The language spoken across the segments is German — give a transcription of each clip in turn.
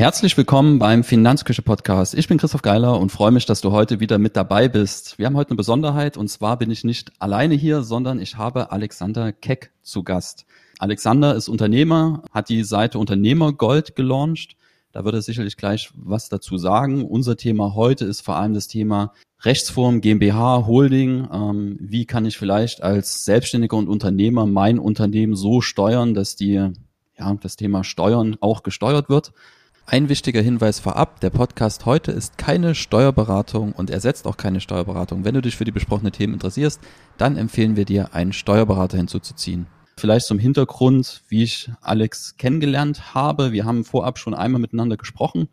Herzlich willkommen beim Finanzküche Podcast. Ich bin Christoph Geiler und freue mich, dass du heute wieder mit dabei bist. Wir haben heute eine Besonderheit und zwar bin ich nicht alleine hier, sondern ich habe Alexander Keck zu Gast. Alexander ist Unternehmer, hat die Seite Unternehmergold gelauncht. Da wird er sicherlich gleich was dazu sagen. Unser Thema heute ist vor allem das Thema Rechtsform, GmbH, Holding. Ähm, wie kann ich vielleicht als Selbstständiger und Unternehmer mein Unternehmen so steuern, dass die, ja, das Thema Steuern auch gesteuert wird? Ein wichtiger Hinweis vorab, der Podcast heute ist keine Steuerberatung und ersetzt auch keine Steuerberatung. Wenn du dich für die besprochenen Themen interessierst, dann empfehlen wir dir, einen Steuerberater hinzuzuziehen. Vielleicht zum Hintergrund, wie ich Alex kennengelernt habe. Wir haben vorab schon einmal miteinander gesprochen.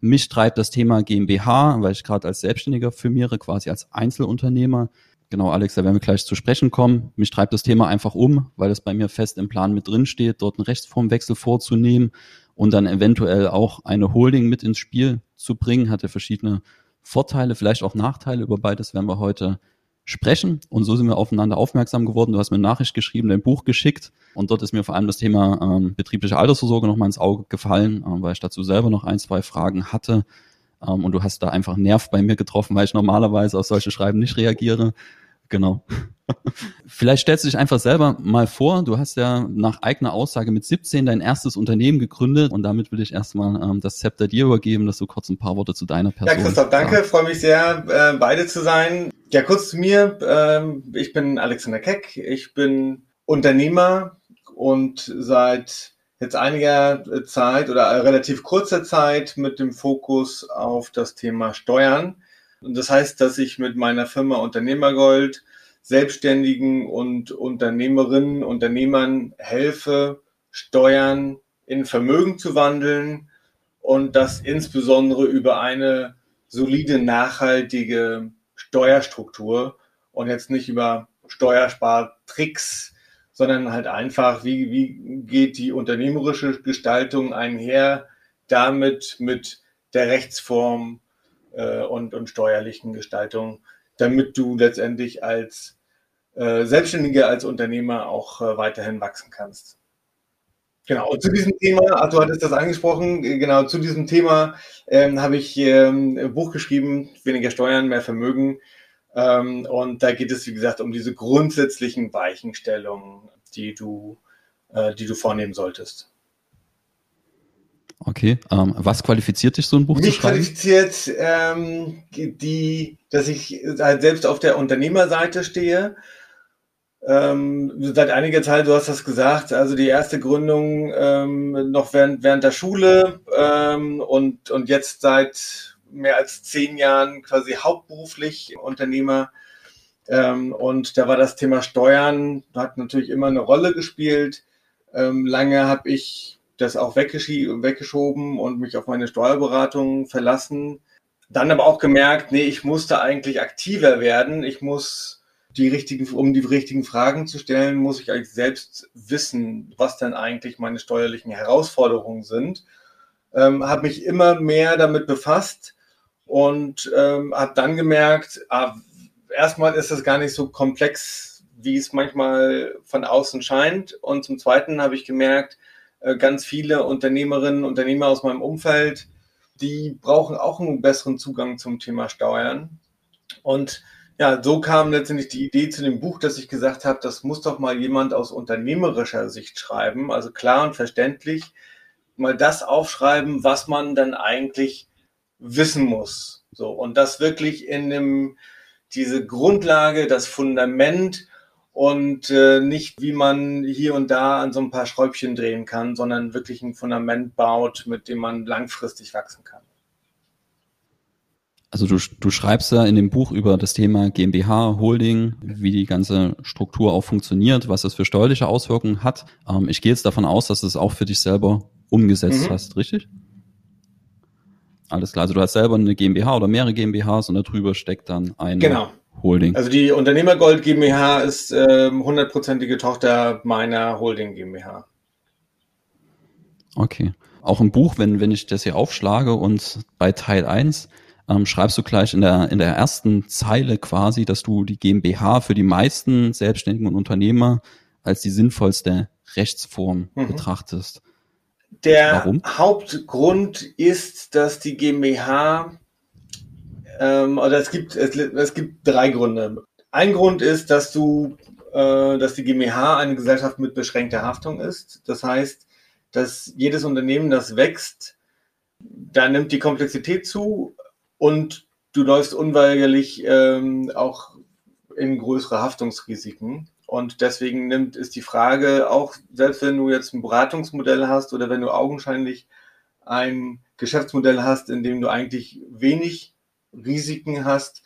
Mich treibt das Thema GmbH, weil ich gerade als Selbstständiger firmiere, quasi als Einzelunternehmer. Genau, Alex, da werden wir gleich zu sprechen kommen. Mich treibt das Thema einfach um, weil es bei mir fest im Plan mit drin steht, dort einen Rechtsformwechsel vorzunehmen und dann eventuell auch eine Holding mit ins Spiel zu bringen, hatte verschiedene Vorteile, vielleicht auch Nachteile. Über beides werden wir heute sprechen. Und so sind wir aufeinander aufmerksam geworden. Du hast mir eine Nachricht geschrieben, dein Buch geschickt. Und dort ist mir vor allem das Thema ähm, betriebliche Altersvorsorge nochmal ins Auge gefallen, ähm, weil ich dazu selber noch ein, zwei Fragen hatte. Ähm, und du hast da einfach Nerv bei mir getroffen, weil ich normalerweise auf solche Schreiben nicht reagiere. Genau. Vielleicht stellst du dich einfach selber mal vor. Du hast ja nach eigener Aussage mit 17 dein erstes Unternehmen gegründet und damit will ich erstmal ähm, das Zepter dir übergeben, dass du kurz ein paar Worte zu deiner Person. Ja, Christoph, danke. Freue mich sehr, äh, beide zu sein. Ja, kurz zu mir. Ähm, ich bin Alexander Keck. Ich bin Unternehmer und seit jetzt einiger Zeit oder relativ kurzer Zeit mit dem Fokus auf das Thema Steuern. Und das heißt, dass ich mit meiner Firma Unternehmergold Selbstständigen und Unternehmerinnen, Unternehmern helfe, Steuern in Vermögen zu wandeln und das insbesondere über eine solide, nachhaltige Steuerstruktur und jetzt nicht über Steuerspartricks, sondern halt einfach, wie, wie geht die unternehmerische Gestaltung einher damit mit der Rechtsform äh, und, und steuerlichen Gestaltung, damit du letztendlich als Selbstständige als Unternehmer auch äh, weiterhin wachsen kannst. Genau, und zu diesem Thema, ach, du hattest das angesprochen, äh, genau, zu diesem Thema ähm, habe ich ähm, ein Buch geschrieben, weniger Steuern, mehr Vermögen. Ähm, und da geht es, wie gesagt, um diese grundsätzlichen Weichenstellungen, die du, äh, die du vornehmen solltest. Okay, ähm, was qualifiziert dich, so ein Buch Mich zu schreiben? Mich qualifiziert, ähm, die, dass ich halt selbst auf der Unternehmerseite stehe ähm, seit einiger Zeit, du hast das gesagt, also die erste Gründung ähm, noch während, während der Schule ähm, und, und jetzt seit mehr als zehn Jahren quasi hauptberuflich Unternehmer. Ähm, und da war das Thema Steuern, hat natürlich immer eine Rolle gespielt. Ähm, lange habe ich das auch weggeschoben und mich auf meine Steuerberatung verlassen. Dann aber auch gemerkt, nee, ich musste eigentlich aktiver werden. Ich muss die richtigen, um die richtigen Fragen zu stellen, muss ich eigentlich selbst wissen, was denn eigentlich meine steuerlichen Herausforderungen sind. Ähm, habe mich immer mehr damit befasst und ähm, habe dann gemerkt, ah, erstmal ist es gar nicht so komplex, wie es manchmal von außen scheint. Und zum Zweiten habe ich gemerkt, äh, ganz viele Unternehmerinnen, Unternehmer aus meinem Umfeld, die brauchen auch einen besseren Zugang zum Thema Steuern. Und ja, so kam letztendlich die Idee zu dem Buch, dass ich gesagt habe, das muss doch mal jemand aus unternehmerischer Sicht schreiben, also klar und verständlich, mal das aufschreiben, was man dann eigentlich wissen muss. So, und das wirklich in dem, diese Grundlage, das Fundament und äh, nicht, wie man hier und da an so ein paar Schräubchen drehen kann, sondern wirklich ein Fundament baut, mit dem man langfristig wachsen kann. Also du, du schreibst ja in dem Buch über das Thema GmbH, Holding, wie die ganze Struktur auch funktioniert, was das für steuerliche Auswirkungen hat. Ähm, ich gehe jetzt davon aus, dass du es auch für dich selber umgesetzt mhm. hast, richtig? Alles klar. Also du hast selber eine GmbH oder mehrere GmbHs und darüber steckt dann eine genau. Holding. Also die Unternehmergold GmbH ist ähm, hundertprozentige ähm, Tochter meiner Holding GmbH. Okay. Auch im Buch, wenn, wenn ich das hier aufschlage und bei Teil 1 ähm, schreibst du gleich in der, in der ersten Zeile quasi, dass du die GmbH für die meisten Selbstständigen und Unternehmer als die sinnvollste Rechtsform mhm. betrachtest. Der Warum? Hauptgrund ist, dass die GmbH, ähm, oder es gibt, es, es gibt drei Gründe. Ein Grund ist, dass du, äh, dass die GmbH eine Gesellschaft mit beschränkter Haftung ist. Das heißt, dass jedes Unternehmen, das wächst, da nimmt die Komplexität zu und du läufst unweigerlich ähm, auch in größere Haftungsrisiken. Und deswegen nimmt, ist die Frage auch, selbst wenn du jetzt ein Beratungsmodell hast oder wenn du augenscheinlich ein Geschäftsmodell hast, in dem du eigentlich wenig Risiken hast,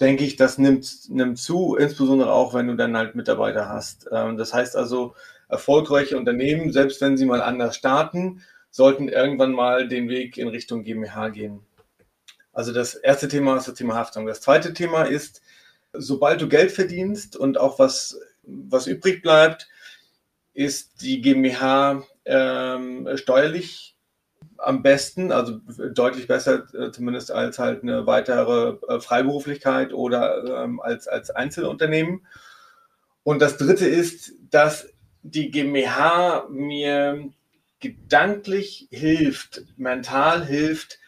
denke ich, das nimmt, nimmt zu, insbesondere auch, wenn du dann halt Mitarbeiter hast. Ähm, das heißt also, erfolgreiche Unternehmen, selbst wenn sie mal anders starten, sollten irgendwann mal den Weg in Richtung GmbH gehen. Also das erste Thema ist das Thema Haftung. Das zweite Thema ist, sobald du Geld verdienst und auch was, was übrig bleibt, ist die GmbH ähm, steuerlich am besten, also deutlich besser äh, zumindest als halt eine weitere äh, Freiberuflichkeit oder ähm, als, als Einzelunternehmen. Und das dritte ist, dass die GmbH mir gedanklich hilft, mental hilft,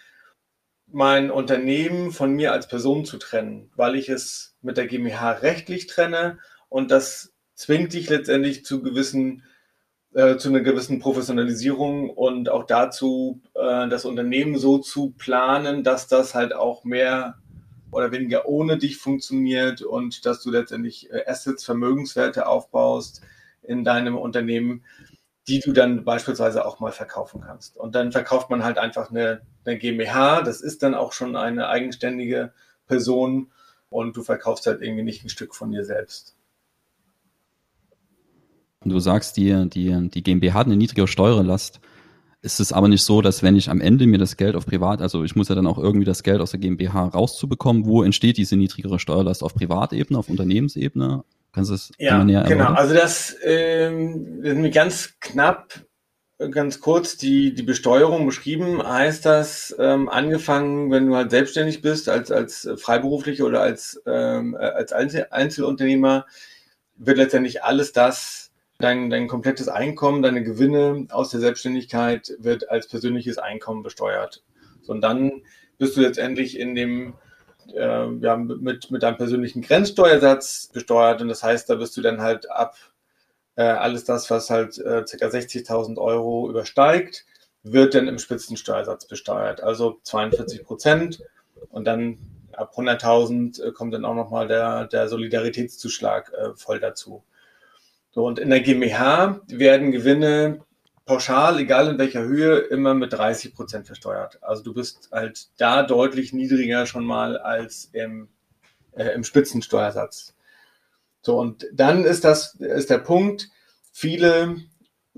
mein Unternehmen von mir als Person zu trennen, weil ich es mit der GmbH rechtlich trenne und das zwingt dich letztendlich zu gewissen äh, zu einer gewissen Professionalisierung und auch dazu, äh, das Unternehmen so zu planen, dass das halt auch mehr oder weniger ohne dich funktioniert und dass du letztendlich äh, Assets, Vermögenswerte aufbaust in deinem Unternehmen, die du dann beispielsweise auch mal verkaufen kannst. Und dann verkauft man halt einfach eine, eine GmbH, das ist dann auch schon eine eigenständige Person und du verkaufst halt irgendwie nicht ein Stück von dir selbst. Du sagst, die, die, die GmbH hat eine niedrigere Steuerlast. Ist es aber nicht so, dass wenn ich am Ende mir das Geld auf Privat, also ich muss ja dann auch irgendwie das Geld aus der GmbH rauszubekommen, wo entsteht diese niedrigere Steuerlast? Auf Privatebene, auf Unternehmensebene? Kannst du es ja, näher genau. Also das ähm, ist ganz knapp, ganz kurz die, die Besteuerung beschrieben. Heißt das, ähm, angefangen, wenn du halt selbstständig bist, als, als Freiberuflicher oder als, ähm, als Einzelunternehmer, wird letztendlich alles das Dein, dein komplettes Einkommen, deine Gewinne aus der Selbstständigkeit wird als persönliches Einkommen besteuert. So, und dann bist du letztendlich in dem, äh, ja, mit, mit deinem persönlichen Grenzsteuersatz besteuert. Und das heißt, da bist du dann halt ab äh, alles das, was halt äh, ca. 60.000 Euro übersteigt, wird dann im Spitzensteuersatz besteuert. Also 42 Prozent. Und dann ab 100.000 äh, kommt dann auch nochmal der, der Solidaritätszuschlag äh, voll dazu. So, und in der GmbH werden Gewinne pauschal, egal in welcher Höhe, immer mit 30 Prozent versteuert. Also du bist halt da deutlich niedriger schon mal als im, äh, im Spitzensteuersatz. So, und dann ist das, ist der Punkt, viele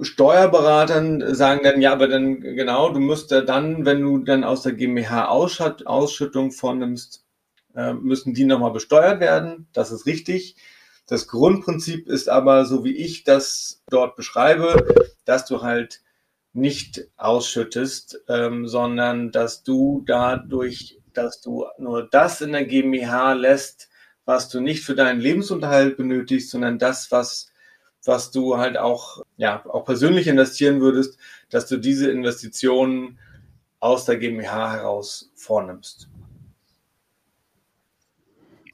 Steuerberater sagen dann, ja, aber dann genau, du musst ja dann, wenn du dann aus der GmbH Ausschütt, Ausschüttung vornimmst, äh, müssen die nochmal besteuert werden. Das ist richtig. Das Grundprinzip ist aber, so wie ich das dort beschreibe, dass du halt nicht ausschüttest, ähm, sondern dass du dadurch, dass du nur das in der GmbH lässt, was du nicht für deinen Lebensunterhalt benötigst, sondern das, was, was du halt auch, ja, auch persönlich investieren würdest, dass du diese Investitionen aus der GmbH heraus vornimmst.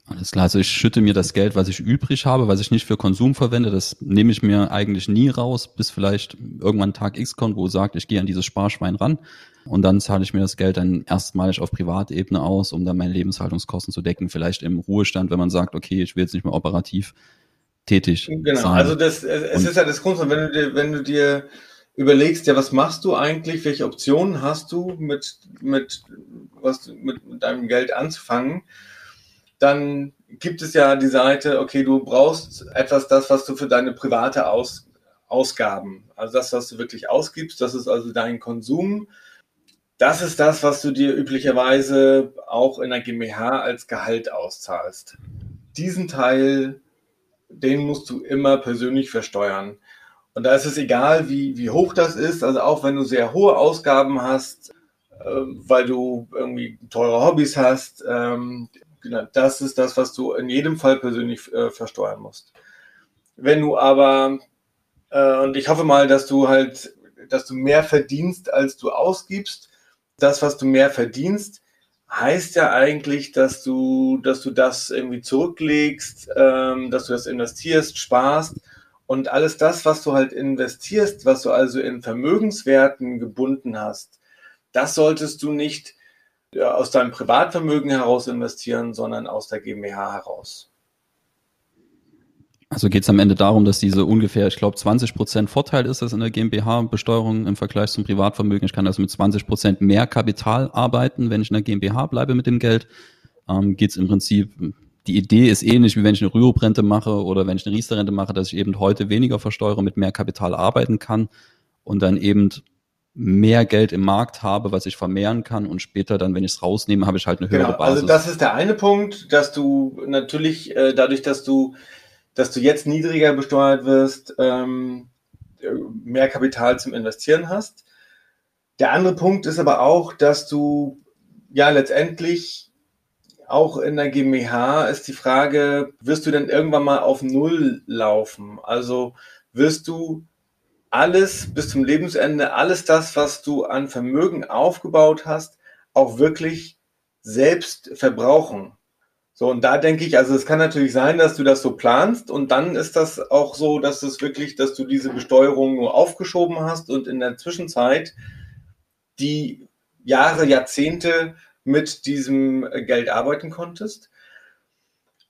Alles klar, also ich schütte mir das Geld, was ich übrig habe, was ich nicht für Konsum verwende, das nehme ich mir eigentlich nie raus, bis vielleicht irgendwann Tag X kommt, wo sagt, ich gehe an dieses Sparschwein ran und dann zahle ich mir das Geld dann erstmalig auf Privatebene aus, um dann meine Lebenshaltungskosten zu decken, vielleicht im Ruhestand, wenn man sagt, okay, ich will jetzt nicht mehr operativ tätig Genau, sein. also das, es und ist ja das Kunst, wenn du dir, wenn du dir überlegst, ja, was machst du eigentlich, welche Optionen hast du mit, mit, was, mit, mit deinem Geld anzufangen, dann gibt es ja die Seite, okay, du brauchst etwas, das, was du für deine private Aus, Ausgaben, also das, was du wirklich ausgibst, das ist also dein Konsum. Das ist das, was du dir üblicherweise auch in der GmbH als Gehalt auszahlst. Diesen Teil, den musst du immer persönlich versteuern. Und da ist es egal, wie, wie hoch das ist. Also auch wenn du sehr hohe Ausgaben hast, äh, weil du irgendwie teure Hobbys hast, ähm, Genau, das ist das, was du in jedem Fall persönlich äh, versteuern musst. Wenn du aber, äh, und ich hoffe mal, dass du halt dass du mehr verdienst, als du ausgibst. Das, was du mehr verdienst, heißt ja eigentlich, dass du, dass du das irgendwie zurücklegst, ähm, dass du das investierst, sparst und alles das, was du halt investierst, was du also in Vermögenswerten gebunden hast, das solltest du nicht aus deinem Privatvermögen heraus investieren, sondern aus der GmbH heraus. Also geht es am Ende darum, dass diese ungefähr, ich glaube, 20 Prozent Vorteil ist das in der GmbH-Besteuerung im Vergleich zum Privatvermögen. Ich kann also mit 20 Prozent mehr Kapital arbeiten, wenn ich in der GmbH bleibe mit dem Geld. Ähm, geht es im Prinzip, die Idee ist ähnlich, wie wenn ich eine Rüruprente mache oder wenn ich eine Riester-Rente mache, dass ich eben heute weniger versteuere, mit mehr Kapital arbeiten kann und dann eben mehr Geld im Markt habe, was ich vermehren kann und später dann, wenn ich es rausnehme, habe ich halt eine höhere genau, also Basis. Also das ist der eine Punkt, dass du natürlich äh, dadurch, dass du dass du jetzt niedriger besteuert wirst, ähm, mehr Kapital zum Investieren hast. Der andere Punkt ist aber auch, dass du ja letztendlich auch in der GmbH ist die Frage, wirst du denn irgendwann mal auf Null laufen? Also wirst du alles bis zum Lebensende, alles das, was du an Vermögen aufgebaut hast, auch wirklich selbst verbrauchen? So, und da denke ich, also es kann natürlich sein, dass du das so planst und dann ist das auch so, dass es wirklich, dass du diese Besteuerung nur aufgeschoben hast und in der Zwischenzeit die Jahre, Jahrzehnte mit diesem Geld arbeiten konntest.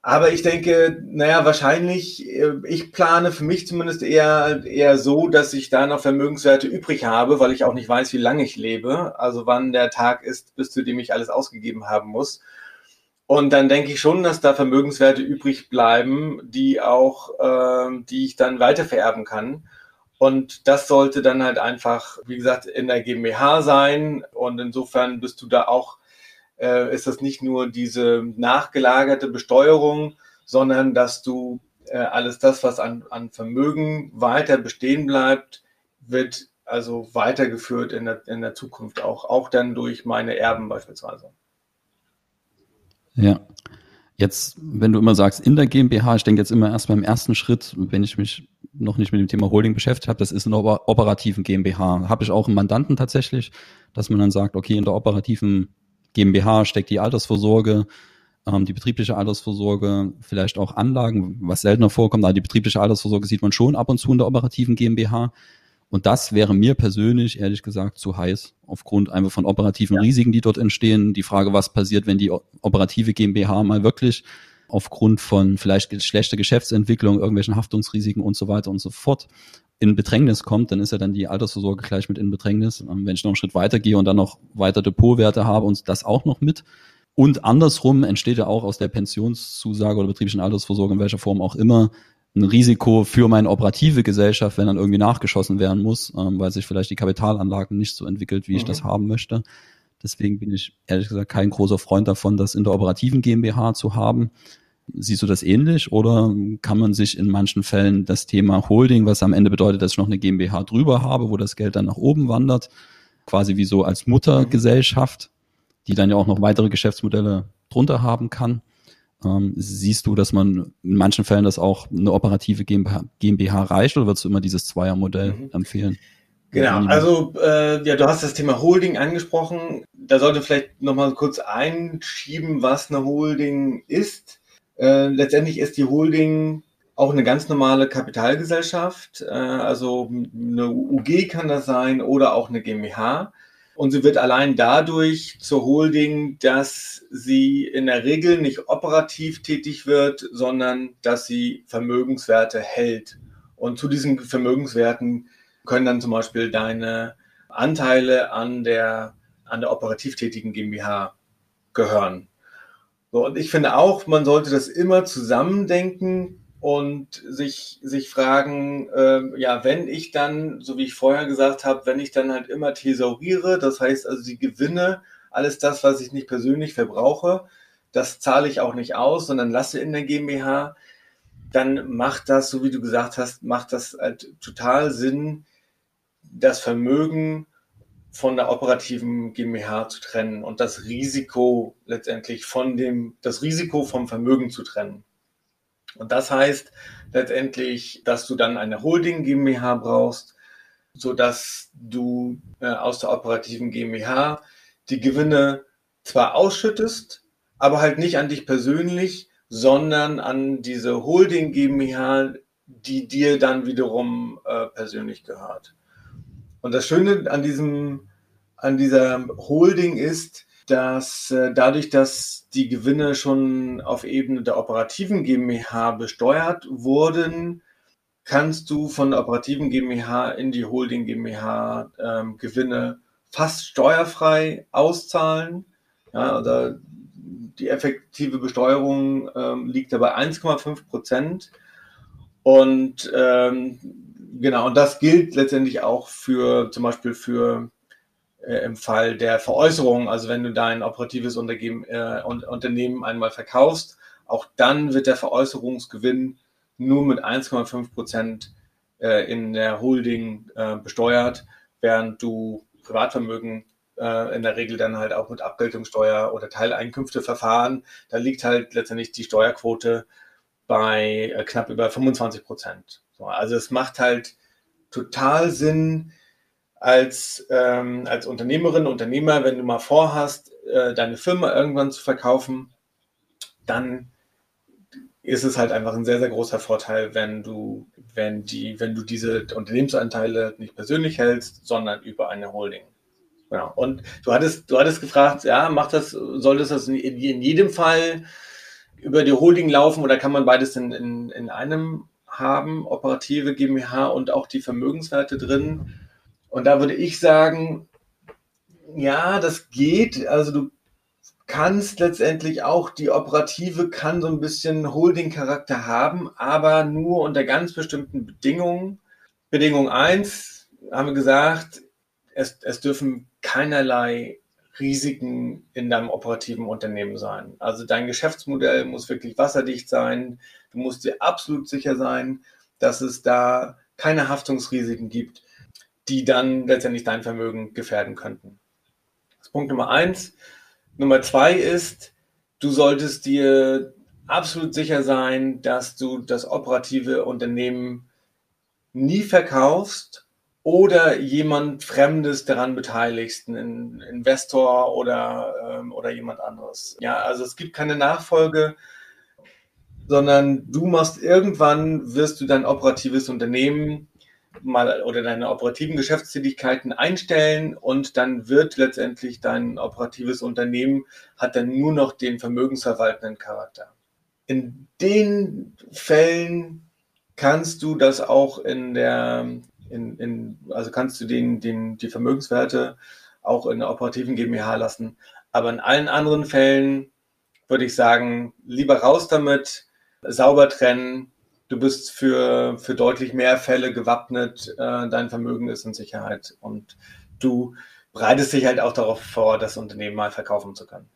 Aber ich denke, naja, wahrscheinlich, äh, ich plane für mich zumindest eher, eher so, dass ich da noch Vermögenswerte übrig habe, weil ich auch nicht weiß, wie lange ich lebe, also wann der Tag ist, bis zu dem ich alles ausgegeben haben muss. Und dann denke ich schon, dass da Vermögenswerte übrig bleiben, die auch, äh, die ich dann weitervererben kann. Und das sollte dann halt einfach, wie gesagt, in der GmbH sein. Und insofern bist du da auch, äh, ist das nicht nur diese nachgelagerte Besteuerung, sondern dass du äh, alles das, was an, an Vermögen weiter bestehen bleibt, wird also weitergeführt in der, in der Zukunft auch, auch dann durch meine Erben beispielsweise. Ja. Jetzt, wenn du immer sagst, in der GmbH, ich denke jetzt immer erst beim ersten Schritt, wenn ich mich noch nicht mit dem Thema Holding beschäftigt habe, das ist in der operativen GmbH. Habe ich auch einen Mandanten tatsächlich, dass man dann sagt, okay, in der operativen GmbH steckt die Altersvorsorge, ähm, die betriebliche Altersvorsorge, vielleicht auch Anlagen, was seltener vorkommt, aber die betriebliche Altersvorsorge sieht man schon ab und zu in der operativen GmbH. Und das wäre mir persönlich, ehrlich gesagt, zu heiß, aufgrund einfach von operativen ja. Risiken, die dort entstehen. Die Frage, was passiert, wenn die operative GmbH mal wirklich aufgrund von vielleicht schlechter Geschäftsentwicklung, irgendwelchen Haftungsrisiken und so weiter und so fort in Bedrängnis kommt, dann ist ja dann die Altersvorsorge gleich mit in Bedrängnis. Ähm, wenn ich noch einen Schritt weiter gehe und dann noch weiter Depotwerte habe und das auch noch mit. Und andersrum entsteht ja auch aus der Pensionszusage oder betrieblichen Altersvorsorge in welcher Form auch immer ein Risiko für meine operative Gesellschaft, wenn dann irgendwie nachgeschossen werden muss, ähm, weil sich vielleicht die Kapitalanlagen nicht so entwickelt, wie mhm. ich das mhm. haben möchte. Deswegen bin ich ehrlich gesagt kein großer Freund davon, das in der operativen GmbH zu haben. Siehst du das ähnlich oder kann man sich in manchen Fällen das Thema Holding, was am Ende bedeutet, dass ich noch eine GmbH drüber habe, wo das Geld dann nach oben wandert, quasi wie so als Muttergesellschaft, die dann ja auch noch weitere Geschäftsmodelle drunter haben kann, ähm, siehst du, dass man in manchen Fällen das auch eine operative GmbH, GmbH reicht oder würdest du immer dieses Zweiermodell mhm. empfehlen? Genau, also äh, ja, du hast das Thema Holding angesprochen. Da sollte vielleicht nochmal kurz einschieben, was eine Holding ist. Äh, letztendlich ist die Holding auch eine ganz normale Kapitalgesellschaft. Äh, also eine UG kann das sein oder auch eine GmbH. Und sie wird allein dadurch zur Holding, dass sie in der Regel nicht operativ tätig wird, sondern dass sie Vermögenswerte hält. Und zu diesen Vermögenswerten können dann zum Beispiel deine Anteile an der, an der operativ tätigen GmbH gehören. So, und ich finde auch, man sollte das immer zusammendenken und sich, sich fragen, äh, ja, wenn ich dann, so wie ich vorher gesagt habe, wenn ich dann halt immer thesauriere, das heißt also die Gewinne, alles das, was ich nicht persönlich verbrauche, das zahle ich auch nicht aus, sondern lasse in der GmbH, dann macht das, so wie du gesagt hast, macht das halt total Sinn, das Vermögen von der operativen GmbH zu trennen und das Risiko letztendlich von dem, das Risiko vom Vermögen zu trennen. Und das heißt letztendlich, dass du dann eine Holding GmbH brauchst, sodass du äh, aus der operativen GmbH die Gewinne zwar ausschüttest, aber halt nicht an dich persönlich, sondern an diese Holding GmbH, die dir dann wiederum äh, persönlich gehört. Und das Schöne an diesem, an dieser Holding ist, dass äh, dadurch, dass die Gewinne schon auf Ebene der operativen GmbH besteuert wurden, kannst du von der operativen GmbH in die Holding GmbH ähm, Gewinne fast steuerfrei auszahlen. Ja, oder die effektive Besteuerung ähm, liegt dabei 1,5 Prozent. Und ähm, genau, und das gilt letztendlich auch für zum Beispiel für äh, im Fall der Veräußerung, also wenn du dein operatives Untergeben, äh, Unternehmen einmal verkaufst, auch dann wird der Veräußerungsgewinn nur mit 1,5 Prozent äh, in der Holding äh, besteuert, während du Privatvermögen äh, in der Regel dann halt auch mit Abgeltungssteuer oder Teileinkünfteverfahren, da liegt halt letztendlich die Steuerquote bei äh, knapp über 25 Prozent. So, also es macht halt total Sinn, als, ähm, als Unternehmerin, Unternehmer, wenn du mal vorhast, äh, deine Firma irgendwann zu verkaufen, dann ist es halt einfach ein sehr, sehr großer Vorteil, wenn du, wenn die, wenn du diese Unternehmensanteile nicht persönlich hältst, sondern über eine Holding. Genau. Und du hattest, du hattest gefragt, ja, macht das, soll das in, in jedem Fall über die Holding laufen oder kann man beides in, in, in einem haben, operative GmbH und auch die Vermögenswerte drin? Und da würde ich sagen, ja, das geht. Also du kannst letztendlich auch, die operative kann so ein bisschen Holding-Charakter haben, aber nur unter ganz bestimmten Bedingungen. Bedingung eins haben wir gesagt, es, es dürfen keinerlei Risiken in deinem operativen Unternehmen sein. Also dein Geschäftsmodell muss wirklich wasserdicht sein. Du musst dir absolut sicher sein, dass es da keine Haftungsrisiken gibt die dann letztendlich dein Vermögen gefährden könnten. Das ist Punkt Nummer eins. Nummer zwei ist, du solltest dir absolut sicher sein, dass du das operative Unternehmen nie verkaufst oder jemand Fremdes daran beteiligst, ein Investor oder, ähm, oder jemand anderes. Ja, also es gibt keine Nachfolge, sondern du machst irgendwann, wirst du dein operatives Unternehmen mal oder deine operativen Geschäftstätigkeiten einstellen und dann wird letztendlich dein operatives Unternehmen hat dann nur noch den vermögensverwaltenden Charakter. In den Fällen kannst du das auch in der, in, in, also kannst du den, den, die Vermögenswerte auch in der operativen GmbH lassen. Aber in allen anderen Fällen würde ich sagen, lieber raus damit, sauber trennen, du bist für, für deutlich mehr Fälle gewappnet, äh, dein Vermögen ist in Sicherheit und du bereitest dich halt auch darauf vor, das Unternehmen mal verkaufen zu können.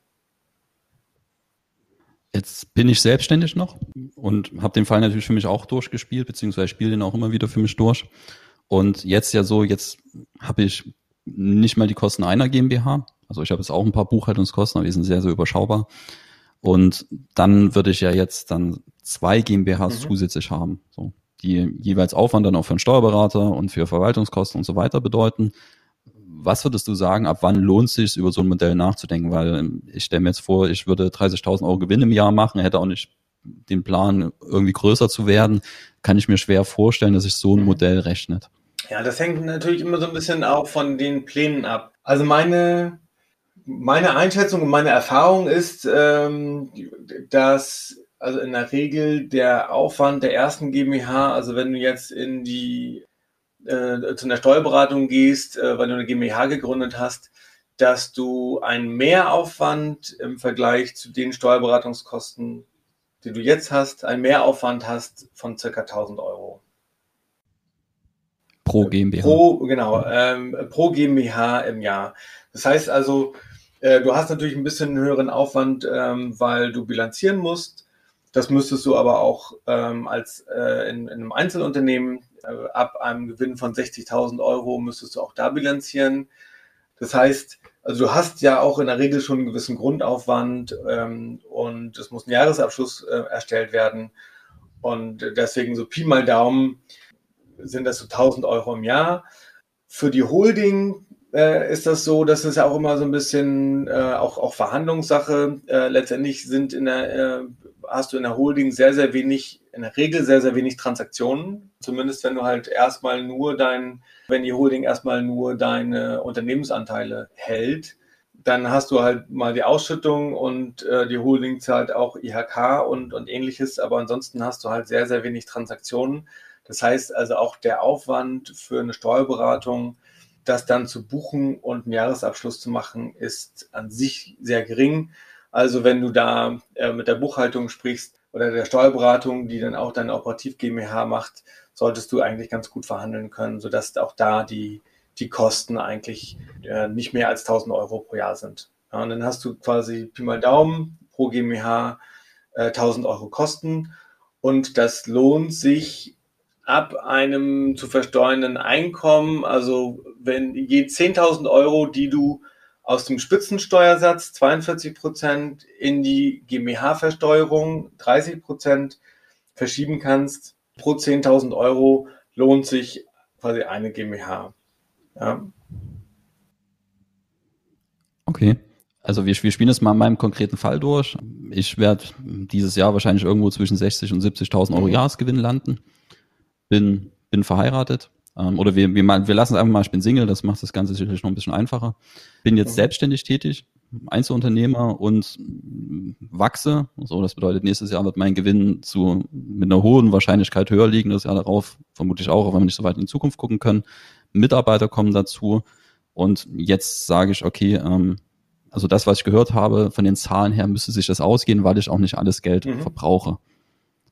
Jetzt bin ich selbstständig noch und habe den Fall natürlich für mich auch durchgespielt, beziehungsweise spiele den auch immer wieder für mich durch. Und jetzt ja so, jetzt habe ich nicht mal die Kosten einer GmbH. Also ich habe jetzt auch ein paar Buchhaltungskosten, aber die sind sehr, sehr überschaubar. Und dann würde ich ja jetzt dann zwei GmbHs mhm. zusätzlich haben, so, die jeweils Aufwand dann auch für einen Steuerberater und für Verwaltungskosten und so weiter bedeuten. Was würdest du sagen, ab wann lohnt es sich, über so ein Modell nachzudenken? Weil ich stelle mir jetzt vor, ich würde 30.000 Euro Gewinn im Jahr machen, hätte auch nicht den Plan, irgendwie größer zu werden. Kann ich mir schwer vorstellen, dass sich so ein mhm. Modell rechnet. Ja, das hängt natürlich immer so ein bisschen auch von den Plänen ab. Also meine meine Einschätzung und meine Erfahrung ist, ähm, dass also in der Regel der Aufwand der ersten GmbH, also wenn du jetzt in die äh, zu einer Steuerberatung gehst, äh, weil du eine GmbH gegründet hast, dass du einen Mehraufwand im Vergleich zu den Steuerberatungskosten, die du jetzt hast, einen Mehraufwand hast von circa 1000 Euro. Pro GmbH. Pro, genau, ähm, pro GmbH im Jahr. Das heißt also, äh, du hast natürlich ein bisschen einen höheren Aufwand, ähm, weil du bilanzieren musst. Das müsstest du aber auch ähm, als äh, in, in, einem Einzelunternehmen äh, ab einem Gewinn von 60.000 Euro müsstest du auch da bilanzieren. Das heißt, also du hast ja auch in der Regel schon einen gewissen Grundaufwand ähm, und es muss ein Jahresabschluss äh, erstellt werden. Und deswegen so Pi mal Daumen sind das so 1000 Euro im Jahr. Für die Holding äh, ist das so, dass es ja auch immer so ein bisschen äh, auch, auch Verhandlungssache. Äh, letztendlich sind in der, äh, hast du in der Holding sehr, sehr wenig, in der Regel sehr, sehr wenig Transaktionen. Zumindest wenn du halt erstmal nur dein, wenn die Holding erstmal nur deine Unternehmensanteile hält, dann hast du halt mal die Ausschüttung und äh, die Holding zahlt auch IHK und, und ähnliches, aber ansonsten hast du halt sehr, sehr wenig Transaktionen. Das heißt also auch der Aufwand für eine Steuerberatung das dann zu buchen und einen Jahresabschluss zu machen, ist an sich sehr gering. Also wenn du da äh, mit der Buchhaltung sprichst oder der Steuerberatung, die dann auch deine Operativ GmbH macht, solltest du eigentlich ganz gut verhandeln können, sodass auch da die, die Kosten eigentlich äh, nicht mehr als 1000 Euro pro Jahr sind. Ja, und dann hast du quasi Pi mal Daumen pro GmbH äh, 1000 Euro Kosten und das lohnt sich ab einem zu versteuernden Einkommen, also wenn je 10.000 Euro, die du aus dem Spitzensteuersatz 42 Prozent in die GmbH-Versteuerung 30 Prozent verschieben kannst, pro 10.000 Euro lohnt sich quasi eine GmbH. Ja. Okay. Also wir, wir spielen es mal in meinem konkreten Fall durch. Ich werde dieses Jahr wahrscheinlich irgendwo zwischen 60 und 70.000 Euro mhm. Jahresgewinn landen bin, bin verheiratet. Ähm, oder wir, wir, wir lassen es einfach mal, ich bin Single, das macht das Ganze sicherlich noch ein bisschen einfacher. Bin jetzt selbstständig tätig, Einzelunternehmer und wachse. So, das bedeutet, nächstes Jahr wird mein Gewinn zu, mit einer hohen Wahrscheinlichkeit höher liegen, das Jahr darauf vermutlich auch, auch wenn wir nicht so weit in die Zukunft gucken können. Mitarbeiter kommen dazu. Und jetzt sage ich, okay, ähm, also das, was ich gehört habe, von den Zahlen her müsste sich das ausgehen, weil ich auch nicht alles Geld mhm. verbrauche.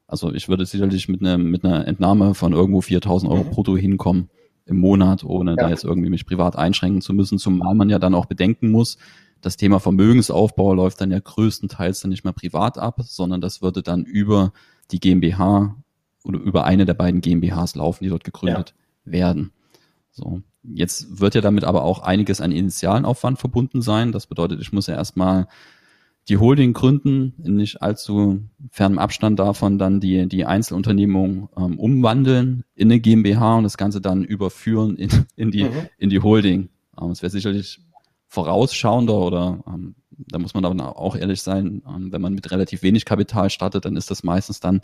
Also ich würde sicherlich mit einer, mit einer Entnahme von irgendwo 4000 Euro mhm. brutto hinkommen im Monat, ohne ja. da jetzt irgendwie mich privat einschränken zu müssen, zumal man ja dann auch bedenken muss, das Thema Vermögensaufbau läuft dann ja größtenteils dann nicht mehr privat ab, sondern das würde dann über die GmbH oder über eine der beiden GmbHs laufen, die dort gegründet ja. werden. So. Jetzt wird ja damit aber auch einiges an initialen Aufwand verbunden sein. Das bedeutet, ich muss ja erstmal die Holding gründen, in nicht allzu fernem Abstand davon dann die, die Einzelunternehmung ähm, umwandeln in eine GmbH und das Ganze dann überführen in, in, die, mhm. in die Holding. Ähm, es wäre sicherlich vorausschauender oder ähm, da muss man dann auch ehrlich sein, ähm, wenn man mit relativ wenig Kapital startet, dann ist das meistens dann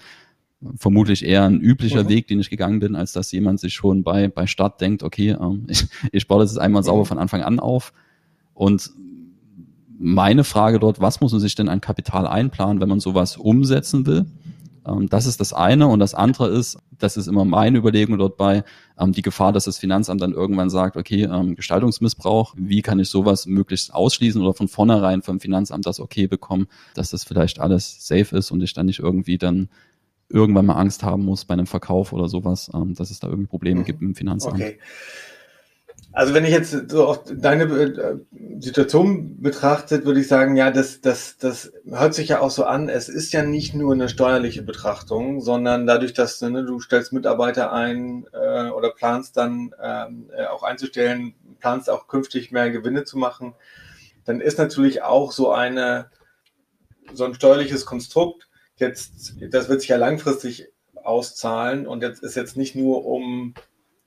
vermutlich eher ein üblicher mhm. Weg, den ich gegangen bin, als dass jemand sich schon bei, bei Start denkt, okay, ähm, ich, ich baue das jetzt einmal sauber mhm. von Anfang an auf und meine Frage dort, was muss man sich denn an Kapital einplanen, wenn man sowas umsetzen will? Ähm, das ist das eine. Und das andere ist, das ist immer meine Überlegung dort bei, ähm, die Gefahr, dass das Finanzamt dann irgendwann sagt, okay, ähm, Gestaltungsmissbrauch, wie kann ich sowas möglichst ausschließen oder von vornherein vom Finanzamt das okay bekommen, dass das vielleicht alles safe ist und ich dann nicht irgendwie dann irgendwann mal Angst haben muss bei einem Verkauf oder sowas, dass es da irgendwie Probleme mhm. gibt im Finanzamt. Okay. Also wenn ich jetzt so auch deine äh, Situation betrachtet, würde ich sagen, ja, das, das, das hört sich ja auch so an. Es ist ja nicht nur eine steuerliche Betrachtung, sondern dadurch, dass du, ne, du stellst Mitarbeiter ein äh, oder planst dann ähm, äh, auch einzustellen, planst auch künftig mehr Gewinne zu machen, dann ist natürlich auch so eine so ein steuerliches Konstrukt jetzt, das wird sich ja langfristig auszahlen und jetzt ist jetzt nicht nur um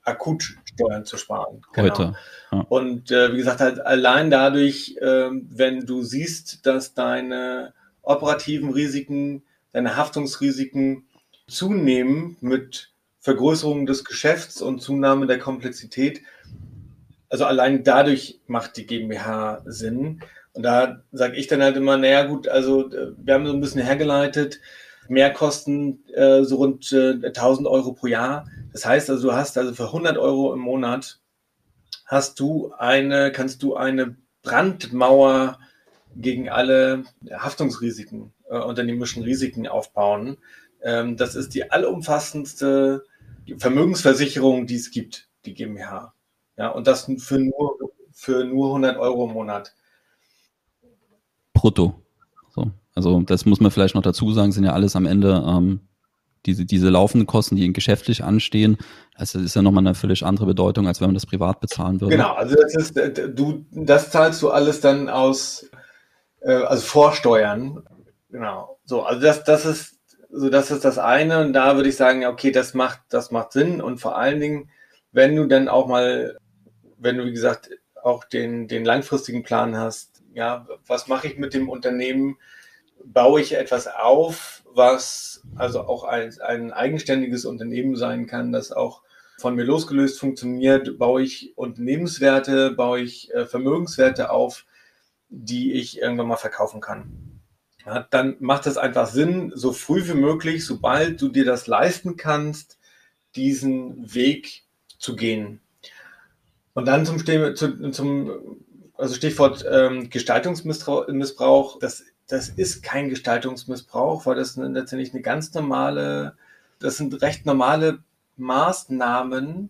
akut Steuern zu sparen. Genau. Heute. Ja. Und äh, wie gesagt, halt allein dadurch, äh, wenn du siehst, dass deine operativen Risiken, deine Haftungsrisiken zunehmen mit Vergrößerung des Geschäfts und Zunahme der Komplexität, also allein dadurch macht die GmbH Sinn. Und da sage ich dann halt immer, naja gut, also äh, wir haben so ein bisschen hergeleitet, Mehrkosten äh, so rund äh, 1000 Euro pro Jahr. Das heißt also, du hast also für 100 Euro im Monat hast du eine, kannst du eine Brandmauer gegen alle Haftungsrisiken, äh, unternehmerischen Risiken aufbauen. Ähm, das ist die allumfassendste Vermögensversicherung, die es gibt, die GmbH. Ja, und das für nur, für nur 100 Euro im Monat. Brutto. So. Also das muss man vielleicht noch dazu sagen, sind ja alles am Ende ähm, diese, diese laufenden Kosten, die geschäftlich anstehen. Das ist ja nochmal eine völlig andere Bedeutung, als wenn man das privat bezahlen würde. Genau, also das ist, äh, du, das zahlst du alles dann aus, äh, also Vorsteuern. Genau. So, also das, das ist, so das ist das eine. Und da würde ich sagen, okay, das macht, das macht Sinn. Und vor allen Dingen, wenn du dann auch mal wenn du, wie gesagt, auch den, den langfristigen Plan hast, ja, was mache ich mit dem Unternehmen? Baue ich etwas auf, was also auch ein, ein eigenständiges Unternehmen sein kann, das auch von mir losgelöst funktioniert? Baue ich Unternehmenswerte, baue ich äh, Vermögenswerte auf, die ich irgendwann mal verkaufen kann? Ja, dann macht es einfach Sinn, so früh wie möglich, sobald du dir das leisten kannst, diesen Weg zu gehen. Und dann zum, zum also Stichwort ähm, Gestaltungsmissbrauch, das, das ist kein Gestaltungsmissbrauch, weil das letztendlich eine ganz normale, das sind recht normale Maßnahmen.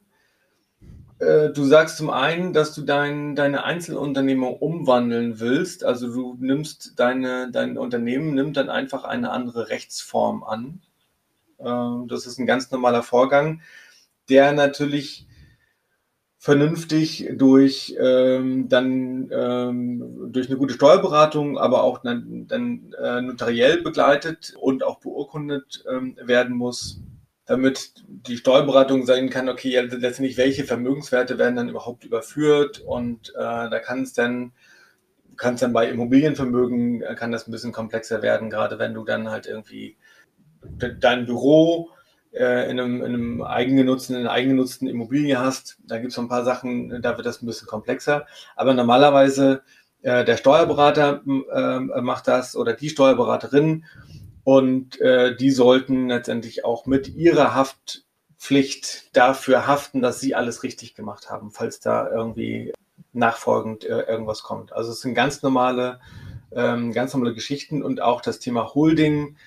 Äh, du sagst zum einen, dass du dein, deine Einzelunternehmung umwandeln willst, also du nimmst deine, dein Unternehmen, nimmt dann einfach eine andere Rechtsform an. Äh, das ist ein ganz normaler Vorgang, der natürlich vernünftig durch ähm, dann ähm, durch eine gute Steuerberatung, aber auch dann, dann äh, notariell begleitet und auch beurkundet ähm, werden muss, damit die Steuerberatung sagen kann, okay, ja, letztendlich welche Vermögenswerte werden dann überhaupt überführt und äh, da kann es dann kann es dann bei Immobilienvermögen äh, kann das ein bisschen komplexer werden, gerade wenn du dann halt irgendwie dein Büro äh, in, einem, in einem eigengenutzten, in einer eigengenutzten Immobilie hast. Da gibt es ein paar Sachen, da wird das ein bisschen komplexer. Aber normalerweise äh, der Steuerberater äh, macht das oder die Steuerberaterin und äh, die sollten letztendlich auch mit ihrer Haftpflicht dafür haften, dass sie alles richtig gemacht haben, falls da irgendwie nachfolgend äh, irgendwas kommt. Also es sind ganz normale, ähm, ganz normale Geschichten und auch das Thema Holding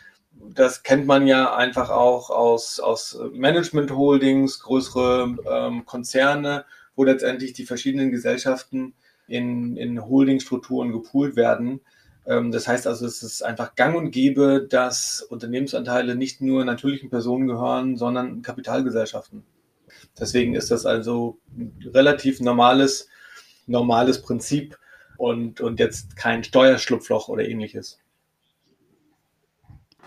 das kennt man ja einfach auch aus, aus Management-Holdings, größere ähm, Konzerne, wo letztendlich die verschiedenen Gesellschaften in, in Holdingstrukturen gepoolt werden. Ähm, das heißt also, es ist einfach gang und gäbe, dass Unternehmensanteile nicht nur natürlichen Personen gehören, sondern Kapitalgesellschaften. Deswegen ist das also ein relativ normales, normales Prinzip und, und jetzt kein Steuerschlupfloch oder ähnliches.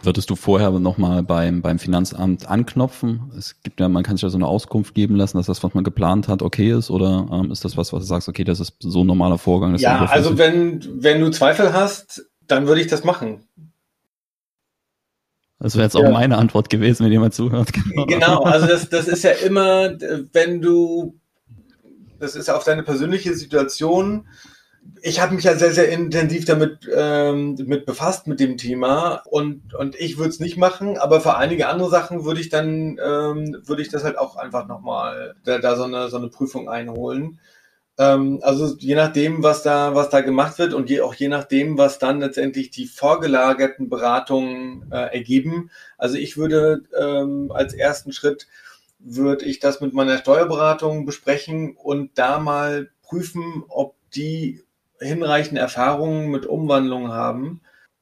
Würdest du vorher nochmal beim, beim Finanzamt anknopfen? Es gibt ja, man kann sich ja so eine Auskunft geben lassen, dass das, was man geplant hat, okay ist, oder ähm, ist das was, was du sagst, okay, das ist so ein normaler Vorgang? Ja, also wenn, wenn du Zweifel hast, dann würde ich das machen. Das wäre jetzt auch ja. meine Antwort gewesen, wenn jemand zuhört. Genau, genau also das, das ist ja immer, wenn du, das ist ja auf deine persönliche Situation, ich habe mich ja sehr, sehr intensiv damit ähm, mit befasst mit dem Thema und, und ich würde es nicht machen, aber für einige andere Sachen würde ich dann, ähm, würde ich das halt auch einfach nochmal da, da so, eine, so eine Prüfung einholen. Ähm, also je nachdem, was da, was da gemacht wird und je, auch je nachdem, was dann letztendlich die vorgelagerten Beratungen äh, ergeben. Also ich würde ähm, als ersten Schritt würde ich das mit meiner Steuerberatung besprechen und da mal prüfen, ob die hinreichende Erfahrungen mit Umwandlungen haben.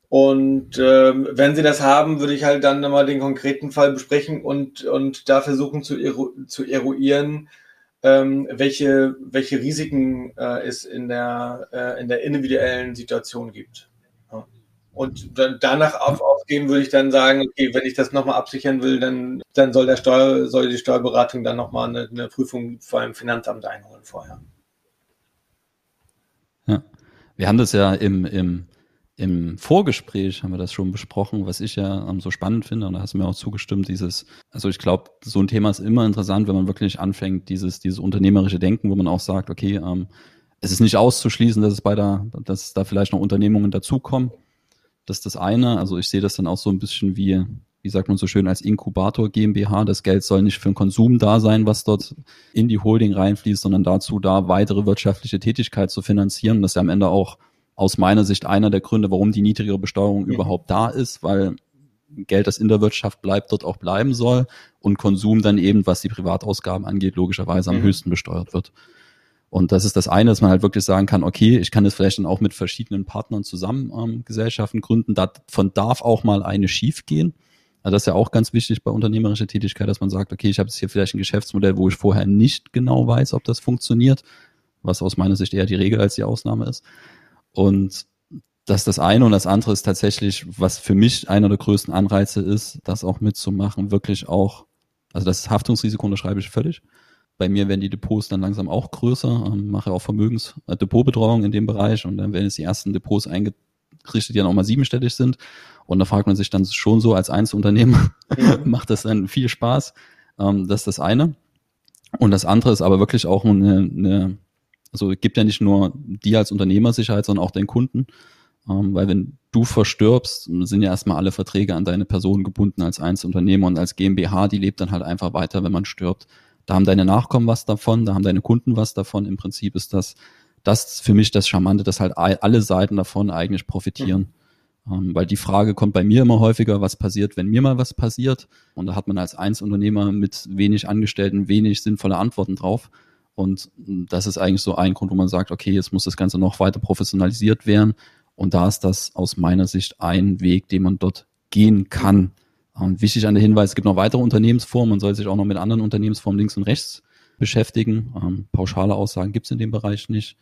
Und äh, wenn sie das haben, würde ich halt dann nochmal den konkreten Fall besprechen und, und da versuchen zu, eru zu eruieren, ähm, welche, welche Risiken äh, es in der, äh, in der individuellen Situation gibt. Ja. Und dann, danach auf, ausgehen würde ich dann sagen, okay, wenn ich das nochmal absichern will, dann, dann soll der Steuer, soll die Steuerberatung dann nochmal eine, eine Prüfung vor einem Finanzamt einholen vorher. Wir haben das ja im, im, im Vorgespräch haben wir das schon besprochen, was ich ja ähm, so spannend finde, und da hast du mir auch zugestimmt, dieses, also ich glaube, so ein Thema ist immer interessant, wenn man wirklich anfängt, dieses, dieses unternehmerische Denken, wo man auch sagt, okay, ähm, es ist nicht auszuschließen, dass es bei der, dass da vielleicht noch Unternehmungen dazukommen. Das ist das eine. Also ich sehe das dann auch so ein bisschen wie, wie sagt man so schön, als Inkubator GmbH. Das Geld soll nicht für den Konsum da sein, was dort in die Holding reinfließt, sondern dazu da weitere wirtschaftliche Tätigkeit zu finanzieren. Das ist ja am Ende auch aus meiner Sicht einer der Gründe, warum die niedrigere Besteuerung mhm. überhaupt da ist, weil Geld, das in der Wirtschaft bleibt, dort auch bleiben soll und Konsum dann eben, was die Privatausgaben angeht, logischerweise am mhm. höchsten besteuert wird. Und das ist das eine, dass man halt wirklich sagen kann, okay, ich kann das vielleicht dann auch mit verschiedenen Partnern zusammen ähm, Gesellschaften gründen. Davon darf auch mal eine schief gehen. Also das ist ja auch ganz wichtig bei unternehmerischer Tätigkeit, dass man sagt, okay, ich habe jetzt hier vielleicht ein Geschäftsmodell, wo ich vorher nicht genau weiß, ob das funktioniert, was aus meiner Sicht eher die Regel als die Ausnahme ist. Und das ist das eine und das andere ist tatsächlich, was für mich einer der größten Anreize ist, das auch mitzumachen, wirklich auch, also das Haftungsrisiko unterschreibe ich völlig. bei mir werden die Depots dann langsam auch größer, ähm, mache auch Vermögensdepotbetreuung äh, in dem Bereich und dann werden jetzt die ersten Depots eingerichtet, die dann auch mal siebenstellig sind. Und da fragt man sich dann schon so als Einzelunternehmen, mhm. macht das dann viel Spaß? Ähm, das ist das eine. Und das andere ist aber wirklich auch eine, eine also gibt ja nicht nur dir als Unternehmersicherheit, sondern auch den Kunden. Ähm, weil wenn du verstirbst, sind ja erstmal alle Verträge an deine Person gebunden als Einzelunternehmer und als GmbH, die lebt dann halt einfach weiter, wenn man stirbt. Da haben deine Nachkommen was davon, da haben deine Kunden was davon. Im Prinzip ist das, das für mich das Charmante, dass halt alle Seiten davon eigentlich profitieren. Mhm. Ähm, weil die Frage kommt bei mir immer häufiger, was passiert, wenn mir mal was passiert? Und da hat man als Einzelunternehmer mit wenig Angestellten wenig sinnvolle Antworten drauf. Und das ist eigentlich so ein Grund, wo man sagt, okay, jetzt muss das Ganze noch weiter professionalisiert werden. Und da ist das aus meiner Sicht ein Weg, den man dort gehen kann. Und wichtig an der Hinweis, es gibt noch weitere Unternehmensformen. Man soll sich auch noch mit anderen Unternehmensformen links und rechts beschäftigen. Ähm, pauschale Aussagen gibt es in dem Bereich nicht.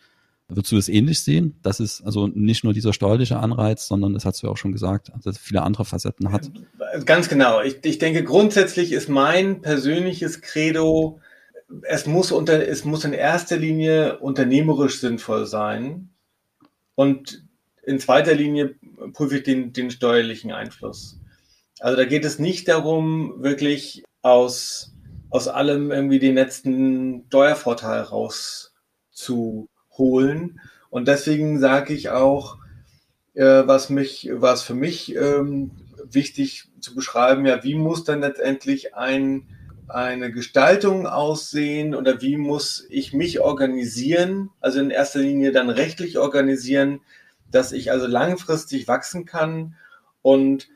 Würdest du das ähnlich sehen? Das ist also nicht nur dieser steuerliche Anreiz, sondern das hast du ja auch schon gesagt, dass es viele andere Facetten hat. Ganz genau. Ich, ich denke, grundsätzlich ist mein persönliches Credo, es muss, unter, es muss in erster Linie unternehmerisch sinnvoll sein. Und in zweiter Linie prüfe ich den, den steuerlichen Einfluss. Also da geht es nicht darum, wirklich aus, aus allem irgendwie den letzten Steuervorteil rauszuholen. Und deswegen sage ich auch, äh, was mich, was für mich ähm, wichtig zu beschreiben, ja, wie muss dann letztendlich ein, eine Gestaltung aussehen oder wie muss ich mich organisieren, also in erster Linie dann rechtlich organisieren, dass ich also langfristig wachsen kann und